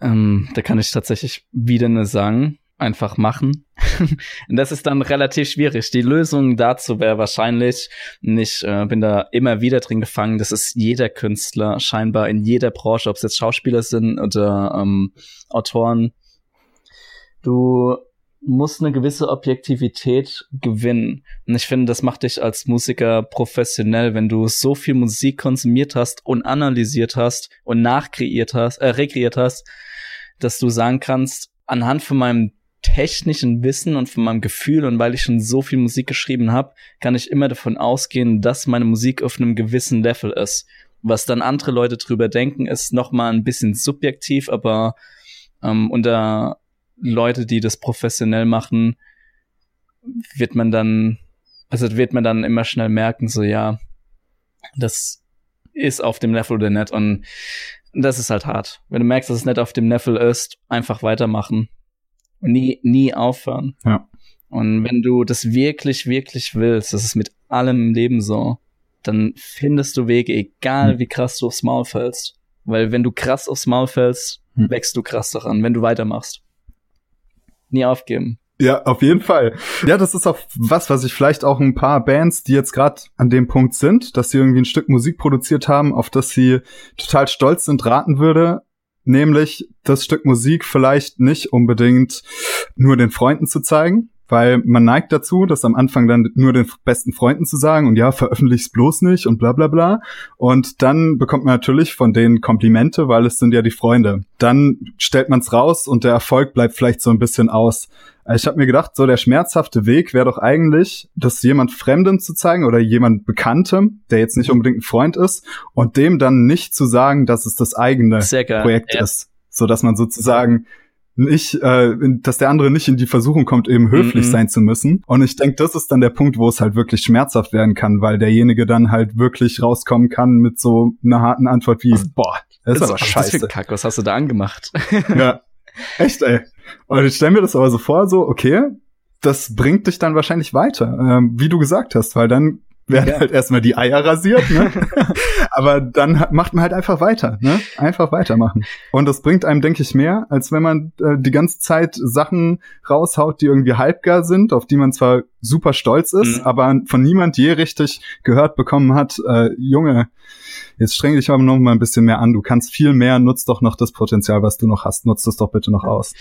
Ähm, da kann ich tatsächlich wieder nur sagen, einfach machen. und das ist dann relativ schwierig. Die Lösung dazu wäre wahrscheinlich, ich äh, bin da immer wieder drin gefangen, das ist jeder Künstler scheinbar in jeder Branche, ob es jetzt Schauspieler sind oder ähm, Autoren. Du musst eine gewisse Objektivität gewinnen. Und ich finde, das macht dich als Musiker professionell, wenn du so viel Musik konsumiert hast und analysiert hast und nachkreiert hast, äh, rekreiert hast, dass du sagen kannst, anhand von meinem technischen Wissen und von meinem Gefühl und weil ich schon so viel Musik geschrieben habe, kann ich immer davon ausgehen, dass meine Musik auf einem gewissen Level ist. Was dann andere Leute drüber denken, ist noch mal ein bisschen subjektiv, aber ähm, unter Leute, die das professionell machen, wird man dann, also wird man dann immer schnell merken, so ja, das ist auf dem Level oder nicht und das ist halt hart. Wenn du merkst, dass es nicht auf dem Level ist, einfach weitermachen und nie, nie aufhören. Ja. Und wenn du das wirklich, wirklich willst, das ist mit allem im Leben so, dann findest du Wege, egal hm. wie krass du aufs Maul fällst. Weil wenn du krass aufs Maul fällst, hm. wächst du krass daran, wenn du weitermachst. Nie aufgeben. Ja, auf jeden Fall. Ja, das ist auch was, was ich vielleicht auch ein paar Bands, die jetzt gerade an dem Punkt sind, dass sie irgendwie ein Stück Musik produziert haben, auf das sie total stolz sind, raten würde nämlich das Stück Musik vielleicht nicht unbedingt nur den Freunden zu zeigen, weil man neigt dazu, das am Anfang dann nur den besten Freunden zu sagen und ja, veröffentlich's bloß nicht und bla bla bla. Und dann bekommt man natürlich von denen Komplimente, weil es sind ja die Freunde. Dann stellt man's raus und der Erfolg bleibt vielleicht so ein bisschen aus. Ich habe mir gedacht, so der schmerzhafte Weg wäre doch eigentlich, das jemand Fremdem zu zeigen oder jemand Bekanntem, der jetzt nicht unbedingt ein Freund ist, und dem dann nicht zu sagen, dass es das eigene Projekt ja. ist. So dass man sozusagen nicht, äh, dass der andere nicht in die Versuchung kommt, eben höflich mm -mm. sein zu müssen. Und ich denke, das ist dann der Punkt, wo es halt wirklich schmerzhaft werden kann, weil derjenige dann halt wirklich rauskommen kann mit so einer harten Antwort wie, boah, das ist aber scheiße. Das Kack, was hast du da angemacht? ja, echt, ey. Und ich stelle mir das aber so vor, so, okay, das bringt dich dann wahrscheinlich weiter, ähm, wie du gesagt hast, weil dann werden ja. halt erstmal die Eier rasiert, ne? aber dann macht man halt einfach weiter, ne? Einfach weitermachen. Und das bringt einem, denke ich, mehr, als wenn man äh, die ganze Zeit Sachen raushaut, die irgendwie halbgar sind, auf die man zwar super stolz ist, mhm. aber von niemand je richtig gehört bekommen hat, äh, Junge, jetzt streng dich aber noch mal ein bisschen mehr an, du kannst viel mehr, nutz doch noch das Potenzial, was du noch hast, nutz das doch bitte noch aus.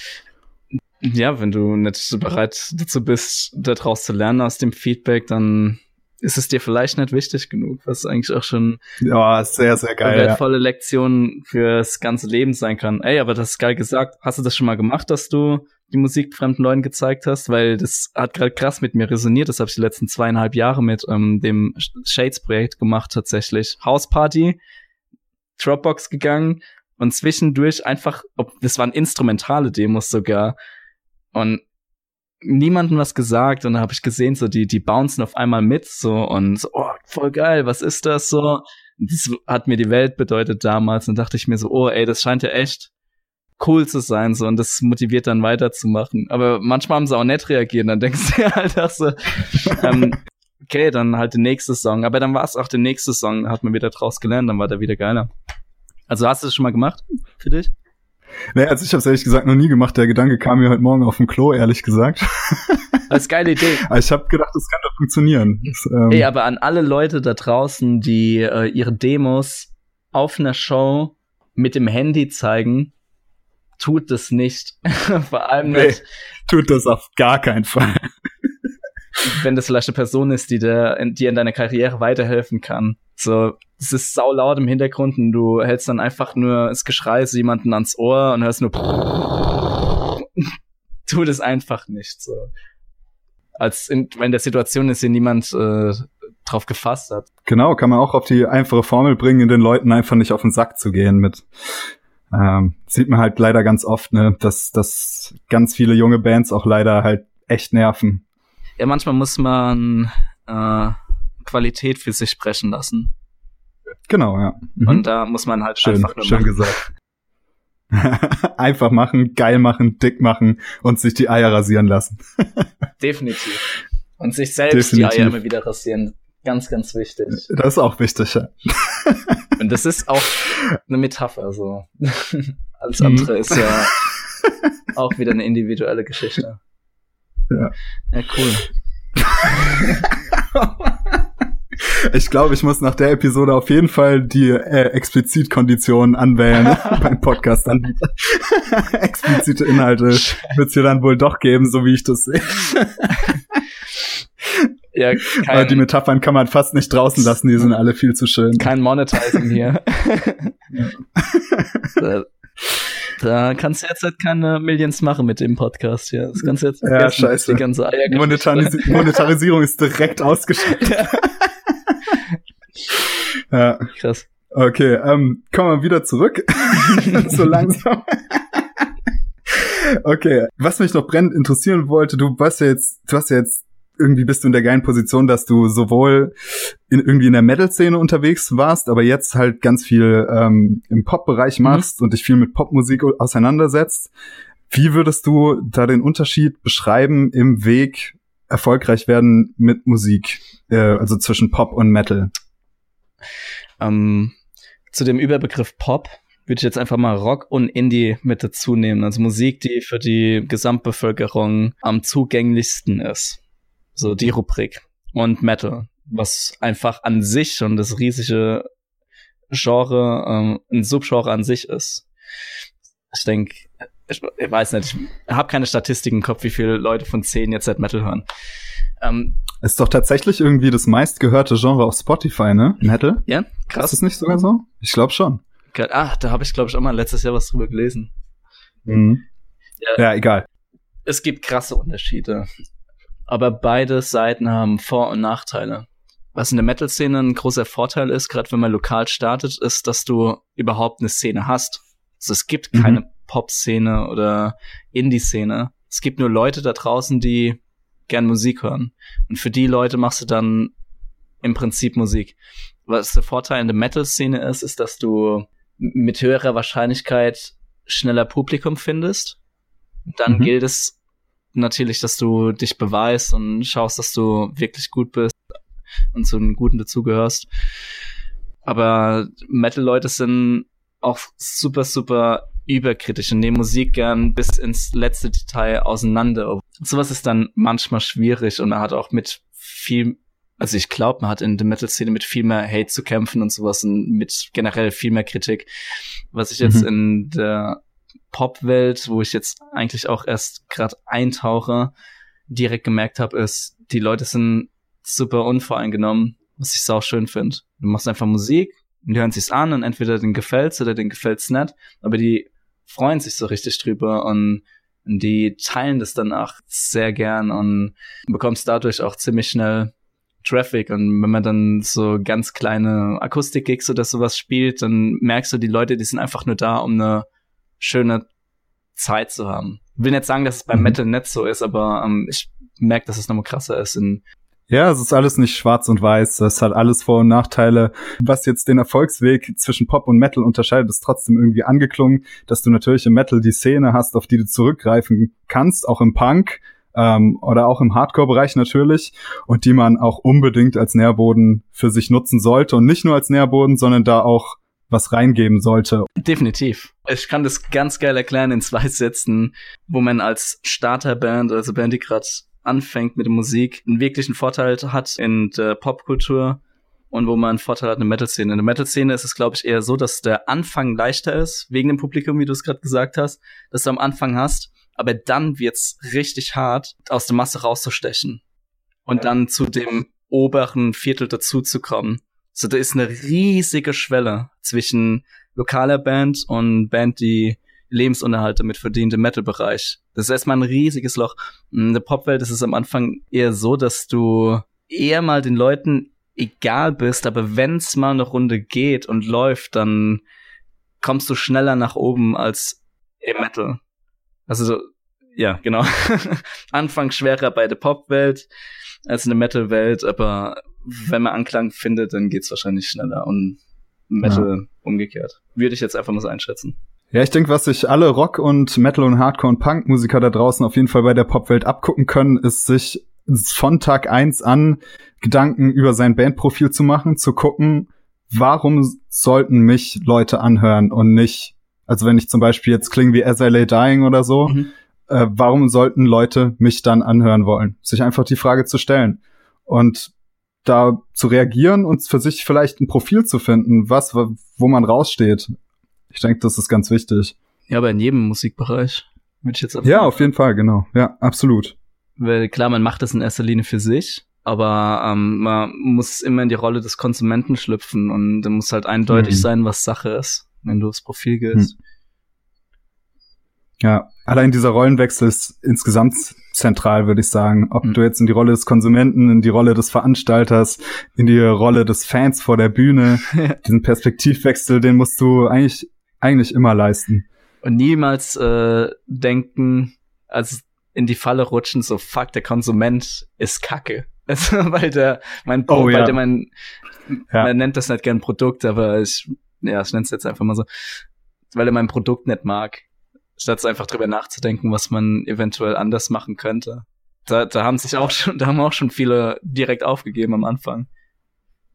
Ja, wenn du nicht bereit dazu bist, daraus zu lernen aus dem Feedback, dann ist es dir vielleicht nicht wichtig genug, was eigentlich auch schon ja, sehr, sehr geil, eine wertvolle ja. Lektion fürs ganze Leben sein kann. Ey, aber das ist geil gesagt. Hast du das schon mal gemacht, dass du die Musik fremden Leuten gezeigt hast? Weil das hat gerade krass mit mir resoniert. Das habe ich die letzten zweieinhalb Jahre mit ähm, dem Shades-Projekt gemacht tatsächlich. Hausparty, Dropbox gegangen und zwischendurch einfach, ob das waren instrumentale Demos sogar, und niemanden was gesagt und da habe ich gesehen, so die, die bouncen auf einmal mit so und so, oh, voll geil, was ist das so? Das hat mir die Welt bedeutet damals und dachte ich mir so, oh ey, das scheint ja echt cool zu sein so und das motiviert dann weiterzumachen. Aber manchmal haben sie auch nicht reagiert, dann denkst du ja halt auch so, ähm, okay, dann halt der nächste Song. Aber dann war es auch der nächste Song, hat man wieder draus gelernt, dann war der wieder geiler. Also hast du das schon mal gemacht für dich? Nee, also ich habe ehrlich gesagt noch nie gemacht. Der Gedanke kam mir heute Morgen auf dem Klo, ehrlich gesagt. Das ist geile Idee. Ich habe gedacht, das kann doch funktionieren. Das, ähm Ey, aber an alle Leute da draußen, die äh, ihre Demos auf einer Show mit dem Handy zeigen, tut das nicht. Vor allem nee, nicht. Tut das auf gar keinen Fall. Wenn das vielleicht eine Person ist, die dir, die in deiner Karriere weiterhelfen kann. So, es ist sau laut im Hintergrund und du hältst dann einfach nur das Geschrei so jemanden ans Ohr und hörst nur tu das einfach nicht so. Als in, wenn der Situation ist, die niemand äh, drauf gefasst hat. Genau, kann man auch auf die einfache Formel bringen, den Leuten einfach nicht auf den Sack zu gehen mit. Ähm, sieht man halt leider ganz oft, ne, dass, dass ganz viele junge Bands auch leider halt echt nerven. Ja, manchmal muss man äh, Qualität für sich sprechen lassen. Genau, ja. Mhm. Und da muss man halt schön, einfach nur schön machen. gesagt. einfach machen, geil machen, dick machen und sich die Eier rasieren lassen. Definitiv. Und sich selbst Definitiv. die Eier immer wieder rasieren. Ganz, ganz wichtig. Das ist auch wichtig, ja. Und das ist auch eine Metapher, so. Alles andere mhm. ist ja Auch wieder eine individuelle Geschichte. Ja. Ja, cool. Ich glaube, ich muss nach der Episode auf jeden Fall die äh, Explizitkonditionen anwählen beim Podcast anbieter. Explizite Inhalte wird es hier dann wohl doch geben, so wie ich das sehe. Ja, Aber die Metaphern kann man fast nicht draußen lassen, die sind alle viel zu schön. kein Monetizing hier. da, da kannst du jetzt halt keine Millions machen mit dem Podcast hier. Das kannst du jetzt Ja, scheiße. Die ganze Eiergeschichte. Monetaris Monetarisierung ist direkt ausgeschaltet. ja, Krass. okay, ähm, kommen wir wieder zurück. so langsam. okay, was mich noch brennend interessieren wollte, du warst ja jetzt, du hast ja jetzt irgendwie bist du in der geilen Position, dass du sowohl in, irgendwie in der Metal-Szene unterwegs warst, aber jetzt halt ganz viel ähm, im Pop-Bereich machst und dich viel mit Popmusik auseinandersetzt. Wie würdest du da den Unterschied beschreiben im Weg erfolgreich werden mit Musik, äh, also zwischen Pop und Metal? Ähm, zu dem Überbegriff Pop würde ich jetzt einfach mal Rock und Indie mit dazu nehmen. Also Musik, die für die Gesamtbevölkerung am zugänglichsten ist. So die Rubrik. Und Metal, was einfach an sich schon das riesige Genre, ähm, ein Subgenre an sich ist. Ich denke, ich, ich weiß nicht, ich habe keine Statistiken im Kopf, wie viele Leute von zehn jetzt Death Metal hören. Ähm, Ist doch tatsächlich irgendwie das meistgehörte Genre auf Spotify, ne? Metal? ja, Ist krass. das nicht sogar so? Ich glaube schon. Ah, da habe ich, glaube ich, auch mal letztes Jahr was drüber gelesen. Mhm. Ja. Ja, egal. es gibt krasse Unterschiede. Aber beide Seiten haben Vor- und Nachteile. Was in der Metal-Szene ein großer Vorteil ist, gerade wenn man lokal startet, ist, dass du überhaupt eine Szene hast. Also es gibt Mhm. keine Pop-Szene oder Indie-Szene. Es gibt nur Leute da draußen, die gern Musik hören. Und für die Leute machst du dann im Prinzip Musik. Was der Vorteil in der Metal-Szene ist, ist, dass du mit höherer Wahrscheinlichkeit schneller Publikum findest. Dann Mhm. gilt es natürlich, dass du dich beweist und schaust, dass du wirklich gut bist und zu einem Guten dazugehörst. Aber Metal-Leute sind auch super, super überkritisch und nehmen Musik gern bis ins letzte Detail auseinander. Sowas ist dann manchmal schwierig und man hat auch mit viel, also ich glaube, man hat in der Metal-Szene mit viel mehr Hate zu kämpfen und sowas und mit generell viel mehr Kritik. Was ich jetzt Mhm. in der Pop-Welt, wo ich jetzt eigentlich auch erst gerade eintauche, direkt gemerkt habe, ist, die Leute sind super unvoreingenommen, was ich sau schön finde. Du machst einfach Musik und die hören sich's an und entweder den gefällt's oder den gefällt's nicht, aber die freuen sich so richtig drüber und die teilen das dann auch sehr gern und bekommst dadurch auch ziemlich schnell Traffic und wenn man dann so ganz kleine Akustik-Gigs oder sowas spielt, dann merkst du, die Leute, die sind einfach nur da, um eine schöne Zeit zu haben. Ich will nicht sagen, dass es beim Mhm. Metal nicht so ist, aber ähm, ich merke, dass es nochmal krasser ist. In, Ja, es ist alles nicht schwarz und weiß. Es hat alles Vor- und Nachteile. Was jetzt den Erfolgsweg zwischen Pop und Metal unterscheidet, ist trotzdem irgendwie angeklungen, dass du natürlich im Metal die Szene hast, auf die du zurückgreifen kannst, auch im Punk ähm, oder auch im Hardcore-Bereich natürlich, und die man auch unbedingt als Nährboden für sich nutzen sollte. Und nicht nur als Nährboden, sondern da auch was reingeben sollte. definitiv. Ich kann das ganz geil erklären in zwei Sätzen, wo man als Starterband, also Band, die gerade anfängt mit der Musik, einen wirklichen Vorteil hat in der Popkultur und wo man einen Vorteil hat in der Metal-Szene. In der Metal-Szene ist es, glaube ich, eher so, dass der Anfang leichter ist, wegen dem Publikum, wie du es gerade gesagt hast, dass du am Anfang hast, aber dann wird's richtig hart, aus der Masse rauszustechen und dann zu dem oberen Viertel dazuzukommen. So, da ist eine riesige Schwelle zwischen lokaler Band und Band, die Lebensunterhalt damit verdient im Metal-Bereich. Das ist erstmal ein riesiges Loch. In der Popwelt ist es am Anfang eher so, dass du eher mal den Leuten egal bist, aber wenn's mal eine Runde geht und läuft, dann kommst du schneller nach oben als im Metal. Also so, ja, genau. Anfang schwerer bei der Popwelt als in der Metal-Welt, aber wenn man Anklang findet, dann geht's wahrscheinlich schneller und Metal umgekehrt. Würde ich jetzt einfach mal so einschätzen. Ja, ich denke, was sich alle Rock- und Metal- und Hardcore- und Punk-Musiker da draußen auf jeden Fall bei der Popwelt abgucken können, ist sich von Tag eins an Gedanken über sein Bandprofil zu machen, zu gucken, warum sollten mich Leute anhören und nicht, also wenn ich zum Beispiel jetzt klinge wie As I Lay Dying oder so, Mhm. äh, warum sollten Leute mich dann anhören wollen? Sich einfach die Frage zu stellen und da zu reagieren und für sich vielleicht ein Profil zu finden, was, wo man raussteht. Ich denke, das ist ganz wichtig. Ja, aber in jedem Musikbereich. Würde ich jetzt ja, auf jeden Fall, genau. Ja, absolut. Weil klar, man macht das in erster Linie für sich, aber ähm, man muss immer in die Rolle des Konsumenten schlüpfen und da muss halt eindeutig hm. sein, was Sache ist, wenn du das Profil gehst. Hm. Ja, allein dieser Rollenwechsel ist insgesamt zentral, würde ich sagen. Ob mhm. du jetzt in die Rolle des Konsumenten, in die Rolle des Veranstalters, in die Rolle des Fans vor der Bühne, diesen Perspektivwechsel, den musst du eigentlich, eigentlich immer leisten. Und niemals äh, denken, also in die Falle rutschen, so fuck, der Konsument ist kacke. Also, weil der mein oh, weil ja. der mein ja. man nennt das nicht gern Produkt, aber ich ja, ich nenne es jetzt einfach mal so, weil er mein Produkt nicht mag statt einfach drüber nachzudenken, was man eventuell anders machen könnte. Da, da haben sich auch schon, da haben auch schon viele direkt aufgegeben am Anfang.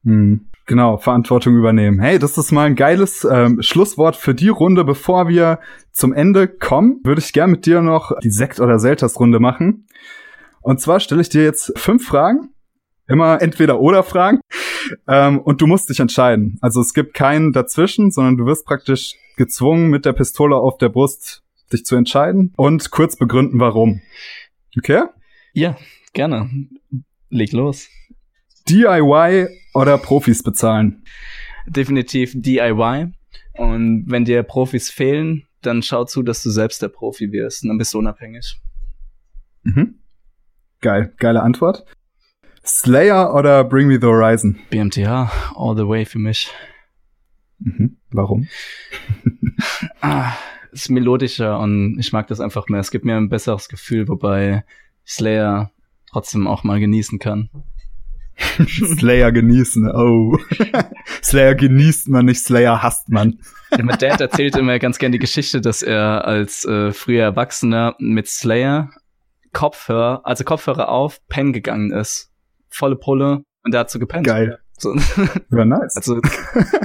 Hm. Genau, Verantwortung übernehmen. Hey, das ist mal ein geiles ähm, Schlusswort für die Runde. Bevor wir zum Ende kommen, würde ich gern mit dir noch die Sekt- oder Selters-Runde machen. Und zwar stelle ich dir jetzt fünf Fragen. Immer entweder oder Fragen. Ähm, und du musst dich entscheiden. Also es gibt keinen dazwischen, sondern du wirst praktisch gezwungen, mit der Pistole auf der Brust dich zu entscheiden und kurz begründen, warum. Okay? Ja, gerne. Leg los. DIY oder Profis bezahlen? Definitiv DIY. Und wenn dir Profis fehlen, dann schau zu, dass du selbst der Profi wirst. Und dann bist du unabhängig. Mhm. Geil, geile Antwort. Slayer oder Bring Me the Horizon? BMTH, all the way für mich. Mhm. Warum? ah, ist melodischer und ich mag das einfach mehr. Es gibt mir ein besseres Gefühl, wobei Slayer trotzdem auch mal genießen kann. Slayer genießen, oh. Slayer genießt man nicht, Slayer hasst man. Ja, mein Dad erzählt immer ganz gerne die Geschichte, dass er als äh, früher Erwachsener mit Slayer Kopfhörer, also Kopfhörer auf, pennen gegangen ist. Volle Pulle und so gepennt. Geil. So. Ja, nice. Also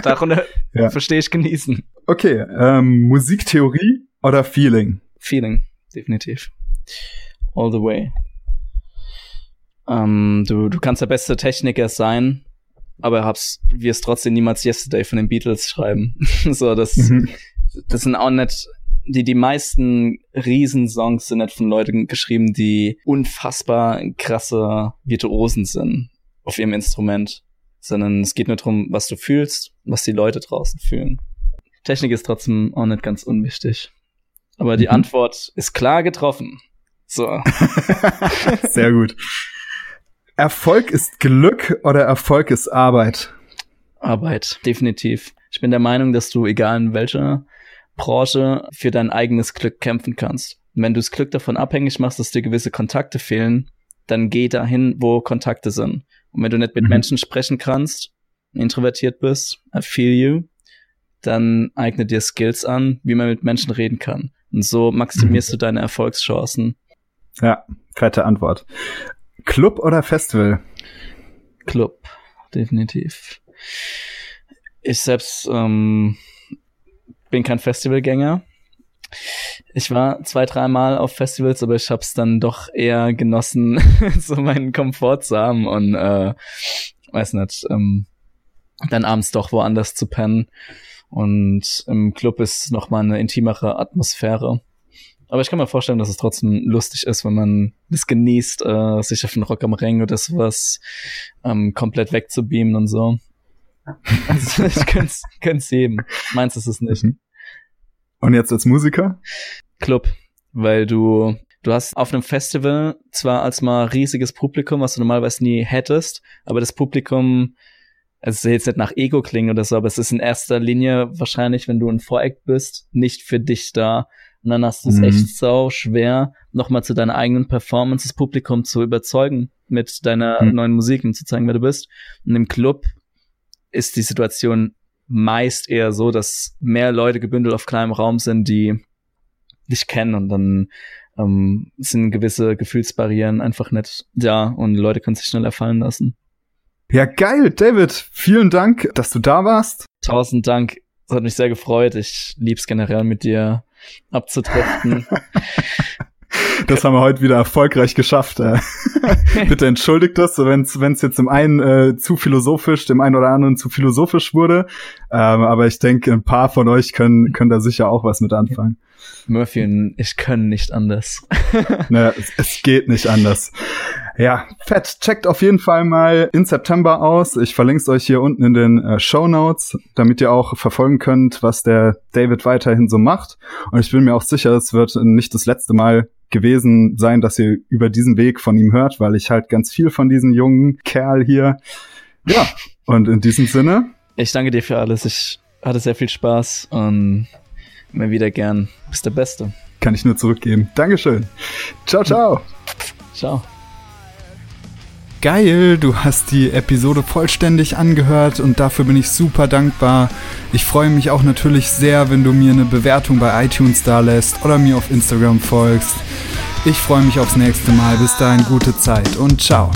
darunter ja. verstehe ich genießen. Okay, ähm, Musiktheorie oder Feeling? Feeling, definitiv. All the way. Ähm, du, du kannst der beste Techniker sein, aber hab's, wirst trotzdem niemals Yesterday von den Beatles schreiben. so, das, mhm. das sind auch nicht, die, die meisten Riesensongs sind nicht von Leuten geschrieben, die unfassbar krasse Virtuosen sind auf ihrem Instrument sondern es geht nur darum, was du fühlst, was die Leute draußen fühlen. Technik ist trotzdem auch nicht ganz unwichtig. Aber die mhm. Antwort ist klar getroffen. So. Sehr gut. Erfolg ist Glück oder Erfolg ist Arbeit? Arbeit, definitiv. Ich bin der Meinung, dass du, egal in welcher Branche, für dein eigenes Glück kämpfen kannst. Und wenn du das Glück davon abhängig machst, dass dir gewisse Kontakte fehlen, dann geh dahin, wo Kontakte sind. Und wenn du nicht mit mhm. Menschen sprechen kannst, introvertiert bist, I feel you, dann eigne dir Skills an, wie man mit Menschen reden kann. Und so maximierst mhm. du deine Erfolgschancen. Ja, fette Antwort. Club oder Festival? Club, definitiv. Ich selbst ähm, bin kein Festivalgänger. Ich war zwei, dreimal auf Festivals, aber ich habe es dann doch eher genossen, so meinen Komfort zu haben und äh, weiß nicht, ähm, dann abends doch woanders zu pennen. Und im Club ist noch mal eine intimere Atmosphäre. Aber ich kann mir vorstellen, dass es trotzdem lustig ist, wenn man es genießt, äh, sich auf den Rock am Ring oder sowas ähm, komplett wegzubeamen und so. Also ich könnte es jedem. Meins ist es nicht. Mhm. Und jetzt als Musiker? Club, weil du du hast auf einem Festival zwar als mal riesiges Publikum, was du normalerweise nie hättest, aber das Publikum es soll jetzt nicht nach Ego klingen oder so, aber es ist in erster Linie wahrscheinlich, wenn du ein Voreck bist, nicht für dich da. Und dann hast du es mhm. echt so schwer, nochmal zu deiner eigenen Performance das Publikum zu überzeugen mit deiner mhm. neuen Musik und zu zeigen, wer du bist. Und im Club ist die Situation meist eher so, dass mehr Leute gebündelt auf kleinem Raum sind, die dich kennen und dann ähm, sind gewisse Gefühlsbarrieren einfach nicht da und Leute können sich schnell erfallen lassen. Ja, geil, David. Vielen Dank, dass du da warst. Tausend Dank. Es hat mich sehr gefreut. Ich lieb's generell mit dir abzutriften. das haben wir heute wieder erfolgreich geschafft. Äh. Bitte entschuldigt das, wenn es jetzt dem einen äh, zu philosophisch, dem einen oder anderen zu philosophisch wurde. Ähm, aber ich denke, ein paar von euch können, können da sicher auch was mit anfangen. Murphy und ich können nicht anders. ne, es, es geht nicht anders. Ja, fett. Checkt auf jeden Fall mal in September aus. Ich verlinke es euch hier unten in den äh, Show Notes, damit ihr auch verfolgen könnt, was der David weiterhin so macht. Und ich bin mir auch sicher, es wird nicht das letzte Mal gewesen sein, dass ihr über diesen Weg von ihm hört, weil ich halt ganz viel von diesem jungen Kerl hier. Ja, und in diesem Sinne. Ich danke dir für alles. Ich hatte sehr viel Spaß und immer wieder gern. Bist der Beste. Kann ich nur zurückgeben. Dankeschön. Ciao, ciao. Ciao. Geil, du hast die Episode vollständig angehört und dafür bin ich super dankbar. Ich freue mich auch natürlich sehr, wenn du mir eine Bewertung bei iTunes da lässt oder mir auf Instagram folgst. Ich freue mich aufs nächste Mal. Bis dahin gute Zeit und ciao.